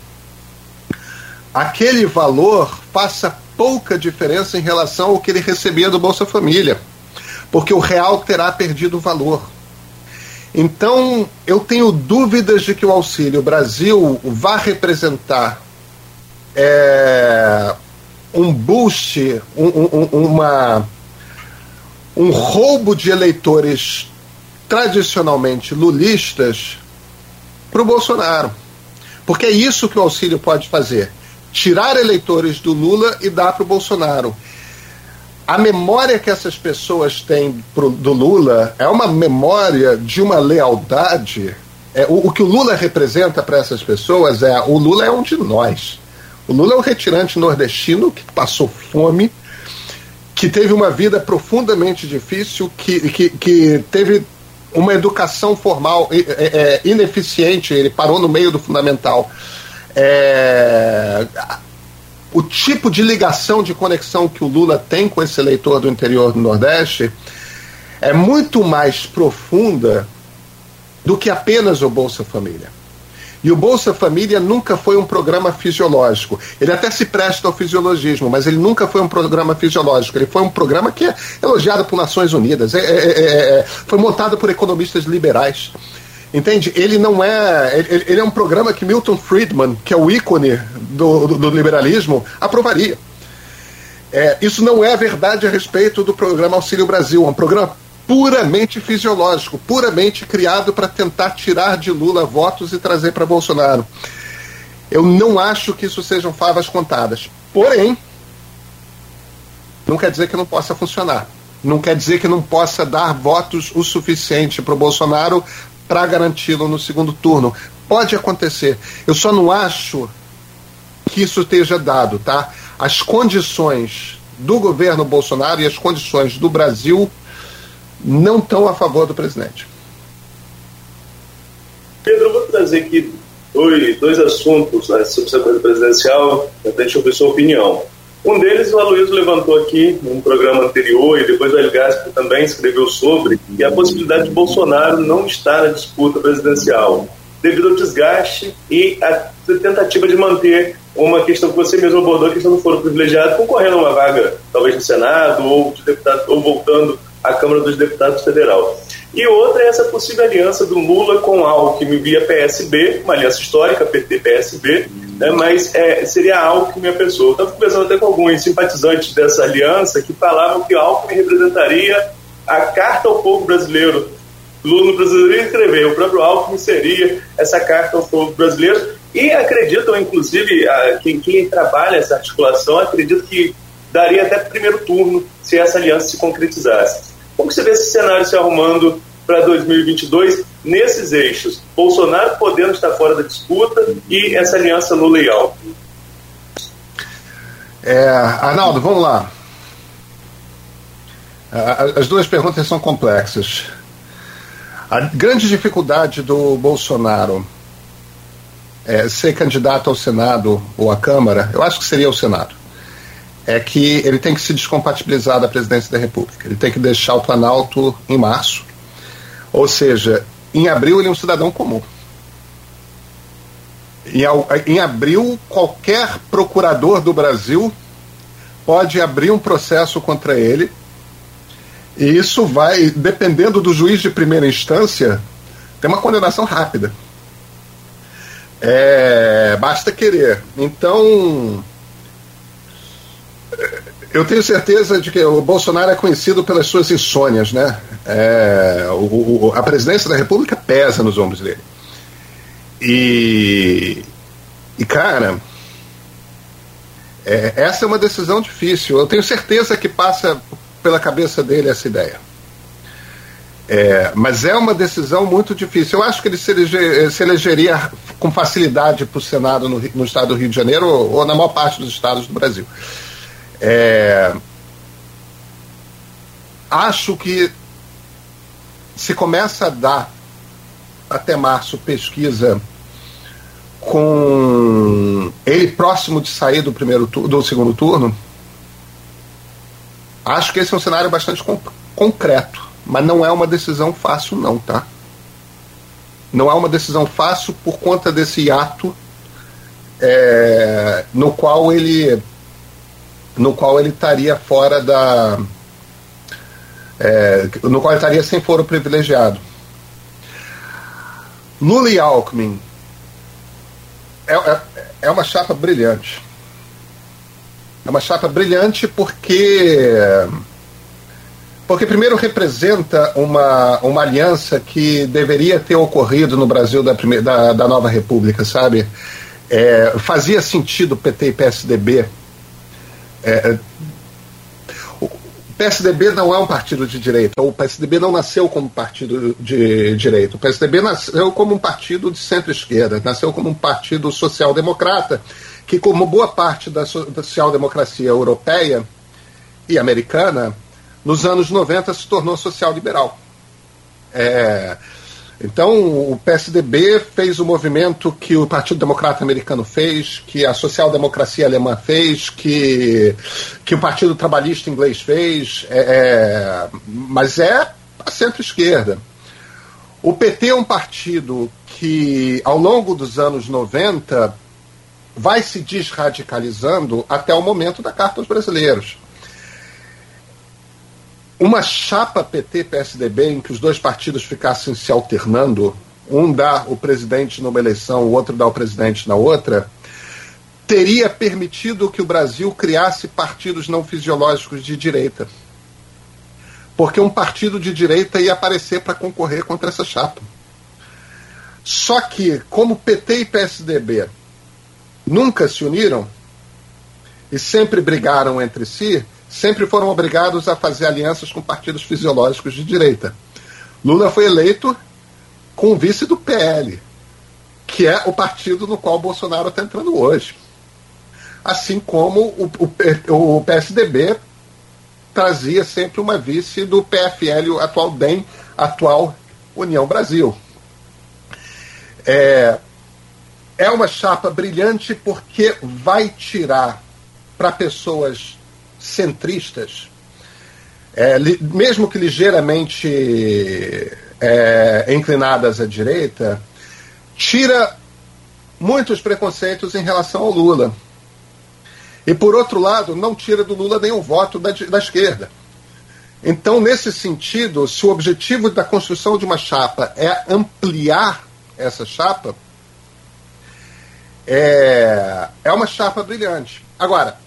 aquele valor faça pouca diferença em relação ao que ele recebia do Bolsa Família, porque o real terá perdido valor. Então, eu tenho dúvidas de que o Auxílio Brasil vá representar é, um boost, um, um, uma, um roubo de eleitores tradicionalmente lulistas para o Bolsonaro. Porque é isso que o auxílio pode fazer: tirar eleitores do Lula e dar para o Bolsonaro. A memória que essas pessoas têm pro, do Lula é uma memória de uma lealdade. É, o, o que o Lula representa para essas pessoas é: o Lula é um de nós. O Lula é um retirante nordestino que passou fome, que teve uma vida profundamente difícil, que, que, que teve uma educação formal é, é, ineficiente, ele parou no meio do fundamental. É, o tipo de ligação, de conexão que o Lula tem com esse eleitor do interior do Nordeste é muito mais profunda do que apenas o Bolsa Família. E o Bolsa Família nunca foi um programa fisiológico. Ele até se presta ao fisiologismo, mas ele nunca foi um programa fisiológico. Ele foi um programa que é elogiado por Nações Unidas. É, é, é, é foi montado por economistas liberais. Entende? Ele não é. Ele, ele, é um programa que Milton Friedman, que é o ícone do, do, do liberalismo, aprovaria. É, isso não é verdade a respeito do programa Auxílio Brasil. É um programa puramente fisiológico, puramente criado para tentar tirar de Lula votos e trazer para Bolsonaro. Eu não acho que isso sejam favas contadas. Porém, não quer dizer que não possa funcionar. Não quer dizer que não possa dar votos o suficiente para o Bolsonaro para garanti-lo no segundo turno. Pode acontecer. Eu só não acho que isso esteja dado, tá? As condições do governo Bolsonaro e as condições do Brasil não estão a favor do presidente. Pedro, vou trazer aqui dois, dois assuntos né, sobre essa coisa presidencial, deixa eu ver sua opinião. Um deles o Aloysio levantou aqui num programa anterior e depois o El também escreveu sobre, é a possibilidade de Bolsonaro não estar na disputa presidencial, devido ao desgaste e a tentativa de manter uma questão que você mesmo abordou, a questão do foro privilegiado, concorrendo a uma vaga, talvez no Senado ou de deputado, ou voltando à Câmara dos Deputados Federal. E outra é essa possível aliança do Lula com Alckmin via PSB, uma aliança histórica, PT-PSB, né, mas é, seria Alckmin a pessoa. Eu estava conversando até com alguns simpatizantes dessa aliança que falavam que Alckmin representaria a carta ao povo brasileiro. Lula não precisaria escrever, o próprio Alckmin seria essa carta ao povo brasileiro. E acreditam, inclusive, a, quem, quem trabalha essa articulação, acredita que daria até primeiro turno se essa aliança se concretizasse. Como você vê esse cenário se arrumando para 2022 nesses eixos? Bolsonaro podendo estar fora da disputa e essa aliança Lula Alckmin. É, Arnaldo, vamos lá. As duas perguntas são complexas. A grande dificuldade do Bolsonaro é ser candidato ao Senado ou à Câmara, eu acho que seria o Senado, é que ele tem que se descompatibilizar da presidência da República. Ele tem que deixar o Planalto em março ou seja, em abril ele é um cidadão comum. Em, em abril, qualquer procurador do Brasil pode abrir um processo contra ele. E isso vai, dependendo do juiz de primeira instância, ter uma condenação rápida. É, basta querer. Então, eu tenho certeza de que o Bolsonaro é conhecido pelas suas insônias, né? É, o, a presidência da República pesa nos ombros dele. E, e cara, é, essa é uma decisão difícil. Eu tenho certeza que passa pela cabeça dele essa ideia. É, mas é uma decisão muito difícil. Eu acho que ele se, se elegeria com facilidade para o Senado no, no, estado do Rio de Janeiro ou, ou na maior parte dos estados do Brasil. É, acho que se começa a dar até março pesquisa com ele próximo de sair do primeiro do segundo turno, acho que esse é um cenário bastante concreto, mas não é uma decisão fácil não, tá? Não é uma decisão fácil por conta desse ato é, no qual ele no qual ele estaria fora da. É, no qual ele estaria sem foro privilegiado. Lula e Alckmin é, é, é uma chapa brilhante. É uma chapa brilhante porque. Porque, primeiro, representa uma, uma aliança que deveria ter ocorrido no Brasil da, primeira, da, da nova República, sabe? É, fazia sentido PT e PSDB é, é, o PSDB não é um partido de direita. O PSDB não nasceu como partido de direita. O PSDB nasceu como um partido de centro-esquerda, nasceu como um partido social-democrata, que, como boa parte da social-democracia europeia e americana, nos anos 90 se tornou social-liberal. É, então, o PSDB fez o movimento que o Partido Democrata Americano fez, que a social-democracia alemã fez, que, que o Partido Trabalhista Inglês fez, é, é, mas é a centro-esquerda. O PT é um partido que, ao longo dos anos 90, vai se desradicalizando até o momento da Carta aos Brasileiros. Uma chapa PT-PSDB em que os dois partidos ficassem se alternando, um dá o presidente numa eleição, o outro dá o presidente na outra, teria permitido que o Brasil criasse partidos não fisiológicos de direita. Porque um partido de direita ia aparecer para concorrer contra essa chapa. Só que, como PT e PSDB nunca se uniram e sempre brigaram entre si, sempre foram obrigados a fazer alianças com partidos fisiológicos de direita. Lula foi eleito com o vice do PL, que é o partido no qual Bolsonaro está entrando hoje. Assim como o, o, o, PSDB trazia sempre uma vice do PFL, o atual DEM, atual União Brasil. É, é uma chapa brilhante porque vai tirar para pessoas centristas, é, li, mesmo que ligeiramente é, inclinadas à direita, tira muitos preconceitos em relação ao Lula. E, por outro lado, não tira do Lula nenhum voto da, da esquerda. Então, nesse sentido, se o objetivo da construção de uma chapa é ampliar essa chapa, é, é uma chapa brilhante. Agora,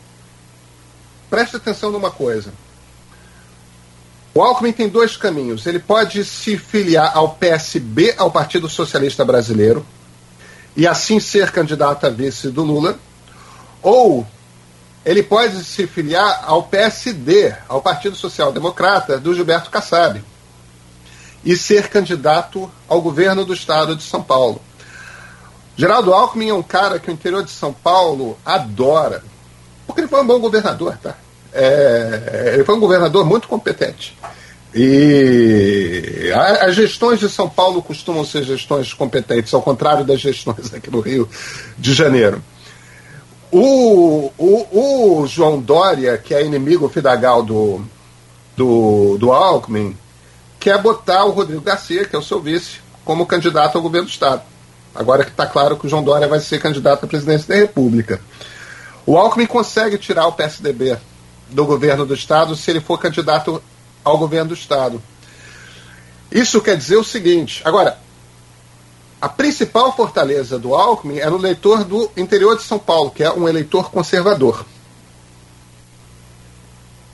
preste atenção numa coisa. O Alckmin tem dois caminhos. Ele pode se filiar ao PSB, ao Partido Socialista Brasileiro, e assim ser candidato a vice do Lula, ou ele pode se filiar ao PSD, ao Partido Social Democrata, do Gilberto Kassab, e ser candidato ao governo do estado de São Paulo. Geraldo Alckmin é um cara que o interior de São Paulo adora, porque ele foi um bom governador, tá? É, ele foi um governador muito competente. E as gestões de São Paulo costumam ser gestões competentes, ao contrário das gestões aqui no Rio de Janeiro. O, o, o João Dória, que é inimigo fidagal do, do, do Alckmin, quer botar o Rodrigo Garcia, que é o seu vice, como candidato ao governo do Estado. Agora que está claro que o João Dória vai ser candidato à presidência da República. O Alckmin consegue tirar o PSDB do governo do Estado se ele for candidato ao governo do Estado. Isso quer dizer o seguinte: agora, a principal fortaleza do Alckmin é no eleitor do interior de São Paulo, que é um eleitor conservador.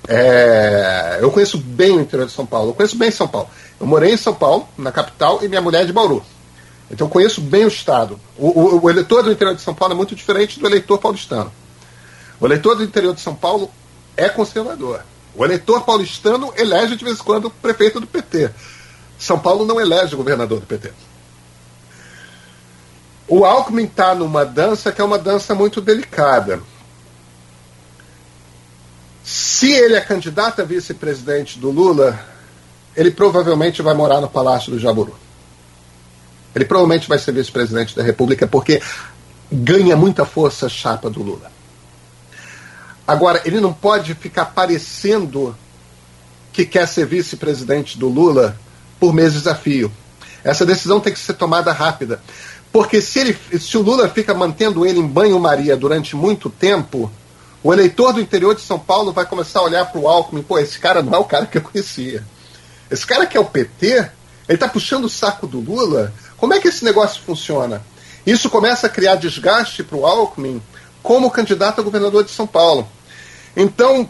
É, eu conheço bem o interior de São Paulo, eu conheço bem São Paulo. Eu morei em São Paulo, na capital, e minha mulher é de Bauru. Então eu conheço bem o Estado. O, o, o, eleitor do interior de São Paulo é muito diferente do eleitor paulistano. O eleitor do interior de São Paulo é conservador. O eleitor paulistano elege de vez em quando o prefeito do PT. São Paulo não elege o governador do PT. O Alckmin está numa dança que é uma dança muito delicada. Se ele é candidato a vice-presidente do Lula, ele provavelmente vai morar no Palácio do Jaburu. Ele provavelmente vai ser vice-presidente da República porque ganha muita força a chapa do Lula. Agora, ele não pode ficar parecendo que quer ser vice-presidente do Lula por meses a fio. Essa decisão tem que ser tomada rápida. Porque se, ele, se o Lula fica mantendo ele em banho-maria durante muito tempo, o eleitor do interior de São Paulo vai começar a olhar para o Alckmin, pô, esse cara não é o cara que eu conhecia. Esse cara que é o PT, ele está puxando o saco do Lula. Como é que esse negócio funciona? Isso começa a criar desgaste para o Alckmin como candidato a governador de São Paulo. Então,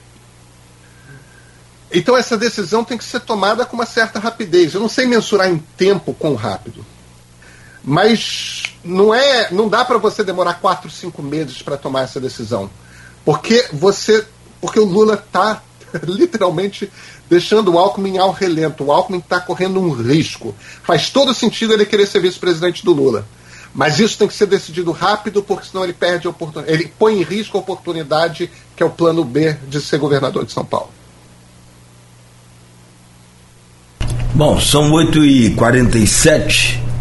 então essa decisão tem que ser tomada com uma certa rapidez. Eu não sei mensurar em tempo quão rápido, mas não é, não dá para você demorar quatro, cinco meses para tomar essa decisão, porque você, porque o Lula está literalmente deixando o Alckmin ao relento. O Alckmin está correndo um risco. Faz todo sentido ele querer ser vice-presidente do Lula. Mas isso tem que ser decidido rápido, porque senão ele perde a oportunidade. Ele põe em risco a oportunidade que é o plano B de ser governador de São Paulo. Bom, são 8h47.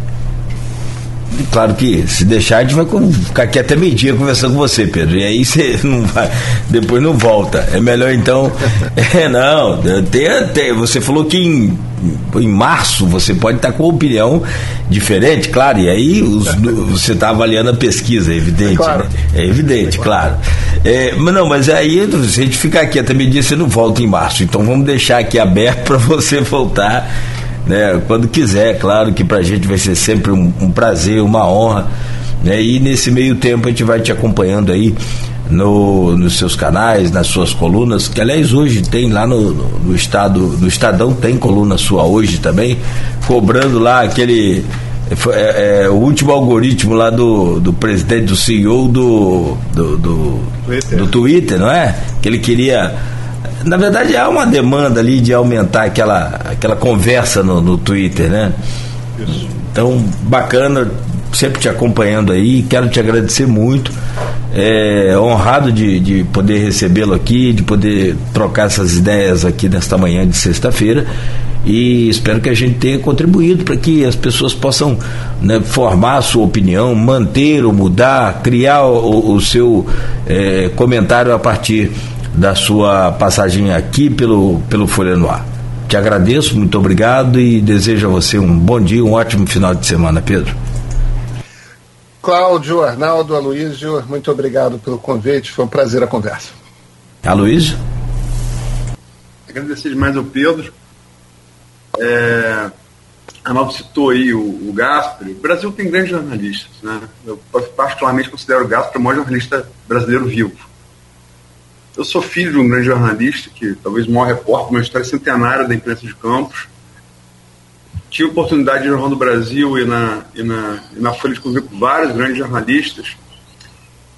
Claro que se deixar, a gente vai ficar aqui até meio-dia conversando com você, Pedro. E aí você não vai, depois não volta. É melhor então. É, não, tem, tem, você falou que em, em março você pode estar com uma opinião diferente, claro, e aí os, você está avaliando a pesquisa, é evidente. É, claro. né? é evidente, é claro. É, mas não, mas aí, se a gente ficar aqui até meio-dia, você não volta em março. Então vamos deixar aqui aberto para você voltar né? Quando quiser, claro que para a gente vai ser sempre um, um, prazer, uma honra. Né? E nesse meio tempo a gente vai te acompanhando aí no, nos seus canais, nas suas colunas, que aliás hoje tem lá no, no, no estado, no Estadão tem coluna sua hoje também, cobrando lá aquele é, é, o último algoritmo lá do, do presidente, do CEO do, do, do, Twitter. do Twitter, não é? Que ele queria na verdade há uma demanda ali de aumentar aquela, aquela conversa no, no Twitter, né? Isso. Então, bacana, sempre te acompanhando aí, quero te agradecer muito. É, honrado de, de poder recebê-lo aqui, de poder trocar essas ideias aqui nesta manhã de sexta-feira. E espero que a gente tenha contribuído para que as pessoas possam né, formar a sua opinião, manter ou mudar, criar o, o seu é, comentário a partir da sua passagem aqui pelo, pelo Folha no Ar. Te agradeço, muito obrigado e desejo a você um bom dia, um ótimo final de semana, Pedro. Cláudio, Arnaldo, Aloysio, muito obrigado pelo convite, foi um prazer a conversa. Aloysio? Agradecer demais ao Pedro. É, Arnaldo citou aí o, o Gaspar. O Brasil tem grandes jornalistas. Né? Eu particularmente considero o Gaspar o maior jornalista brasileiro vivo eu sou filho de um grande jornalista, que talvez o maior repórter, uma história centenária da imprensa de Campos. Tive a oportunidade de ir no Jornal do Brasil e na, e na, e na Folha de conviver com vários grandes jornalistas.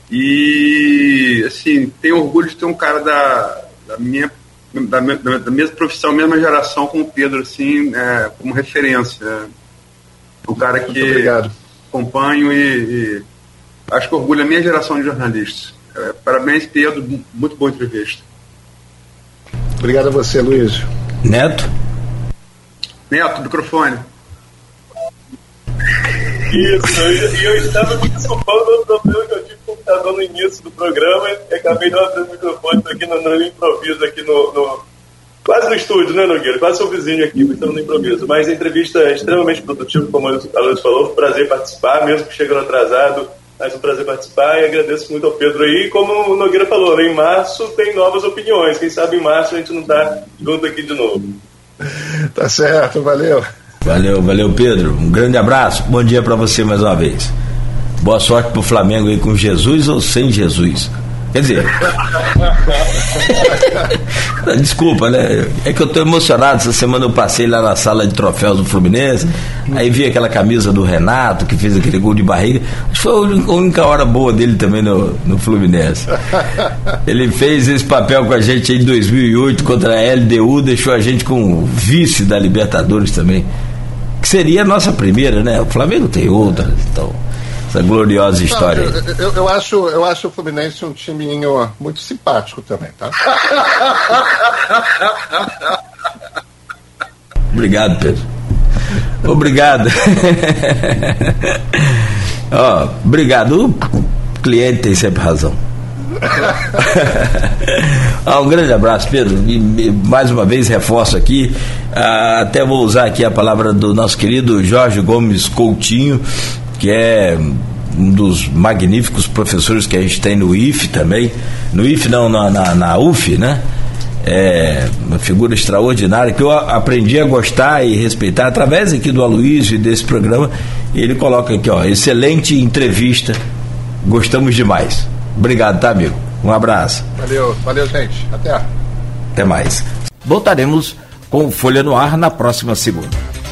E, assim, tenho orgulho de ter um cara da, da minha da, da, da, mesma profissão, mesma geração como o Pedro, assim, é, como referência. É. Um cara que acompanho e, e, acho que orgulho a minha geração de jornalistas. É, parabéns, Pedro. Muito boa entrevista. Obrigado a você, Luiz. Neto? Neto, microfone. Isso, e eu, eu, estava me desculpando do problema que eu tive com o computador no início do programa e acabei não abrindo o microfone aqui no, no improviso, aqui no, no, Quase no estúdio, né, Nogueira? Quase seu vizinho aqui, estamos no improviso. Mas a entrevista é extremamente produtiva, como a Luiz falou. Foi um prazer participar, mesmo que chegando atrasado mais um prazer participar e agradeço muito ao Pedro aí. Como o Nogueira falou, em março tem novas opiniões. Quem sabe em março a gente não está junto aqui de novo. Tá certo, valeu. Valeu, valeu, Pedro. Um grande abraço. Bom dia para você mais uma vez. Boa sorte pro Flamengo aí com Jesus ou sem Jesus. Quer dizer. Desculpa, né? É que eu tô emocionado. Essa semana eu passei lá na sala de troféus do Fluminense. Aí vi aquela camisa do Renato, que fez aquele gol de barriga. Acho que foi a única hora boa dele também no, no Fluminense. Ele fez esse papel com a gente em 2008 contra a LDU, deixou a gente com vice da Libertadores também. Que seria a nossa primeira, né? O Flamengo tem outra. Então essa gloriosa história. Não, eu, eu, eu, acho, eu acho o Fluminense um timinho muito simpático também, tá? Obrigado, Pedro. Obrigado. Ó, obrigado. O cliente tem sempre razão. ah, um grande abraço, Pedro. E, mais uma vez reforço aqui, ah, até vou usar aqui a palavra do nosso querido Jorge Gomes Coutinho, que é um dos magníficos professores que a gente tem no IF também, no IF não, na, na, na UF, né? É uma figura extraordinária que eu aprendi a gostar e respeitar através aqui do Aloysio e desse programa. Ele coloca aqui, ó, excelente entrevista, gostamos demais. Obrigado, tá, amigo? Um abraço. Valeu, valeu, gente. Até. Até mais. Voltaremos com Folha no Ar na próxima segunda.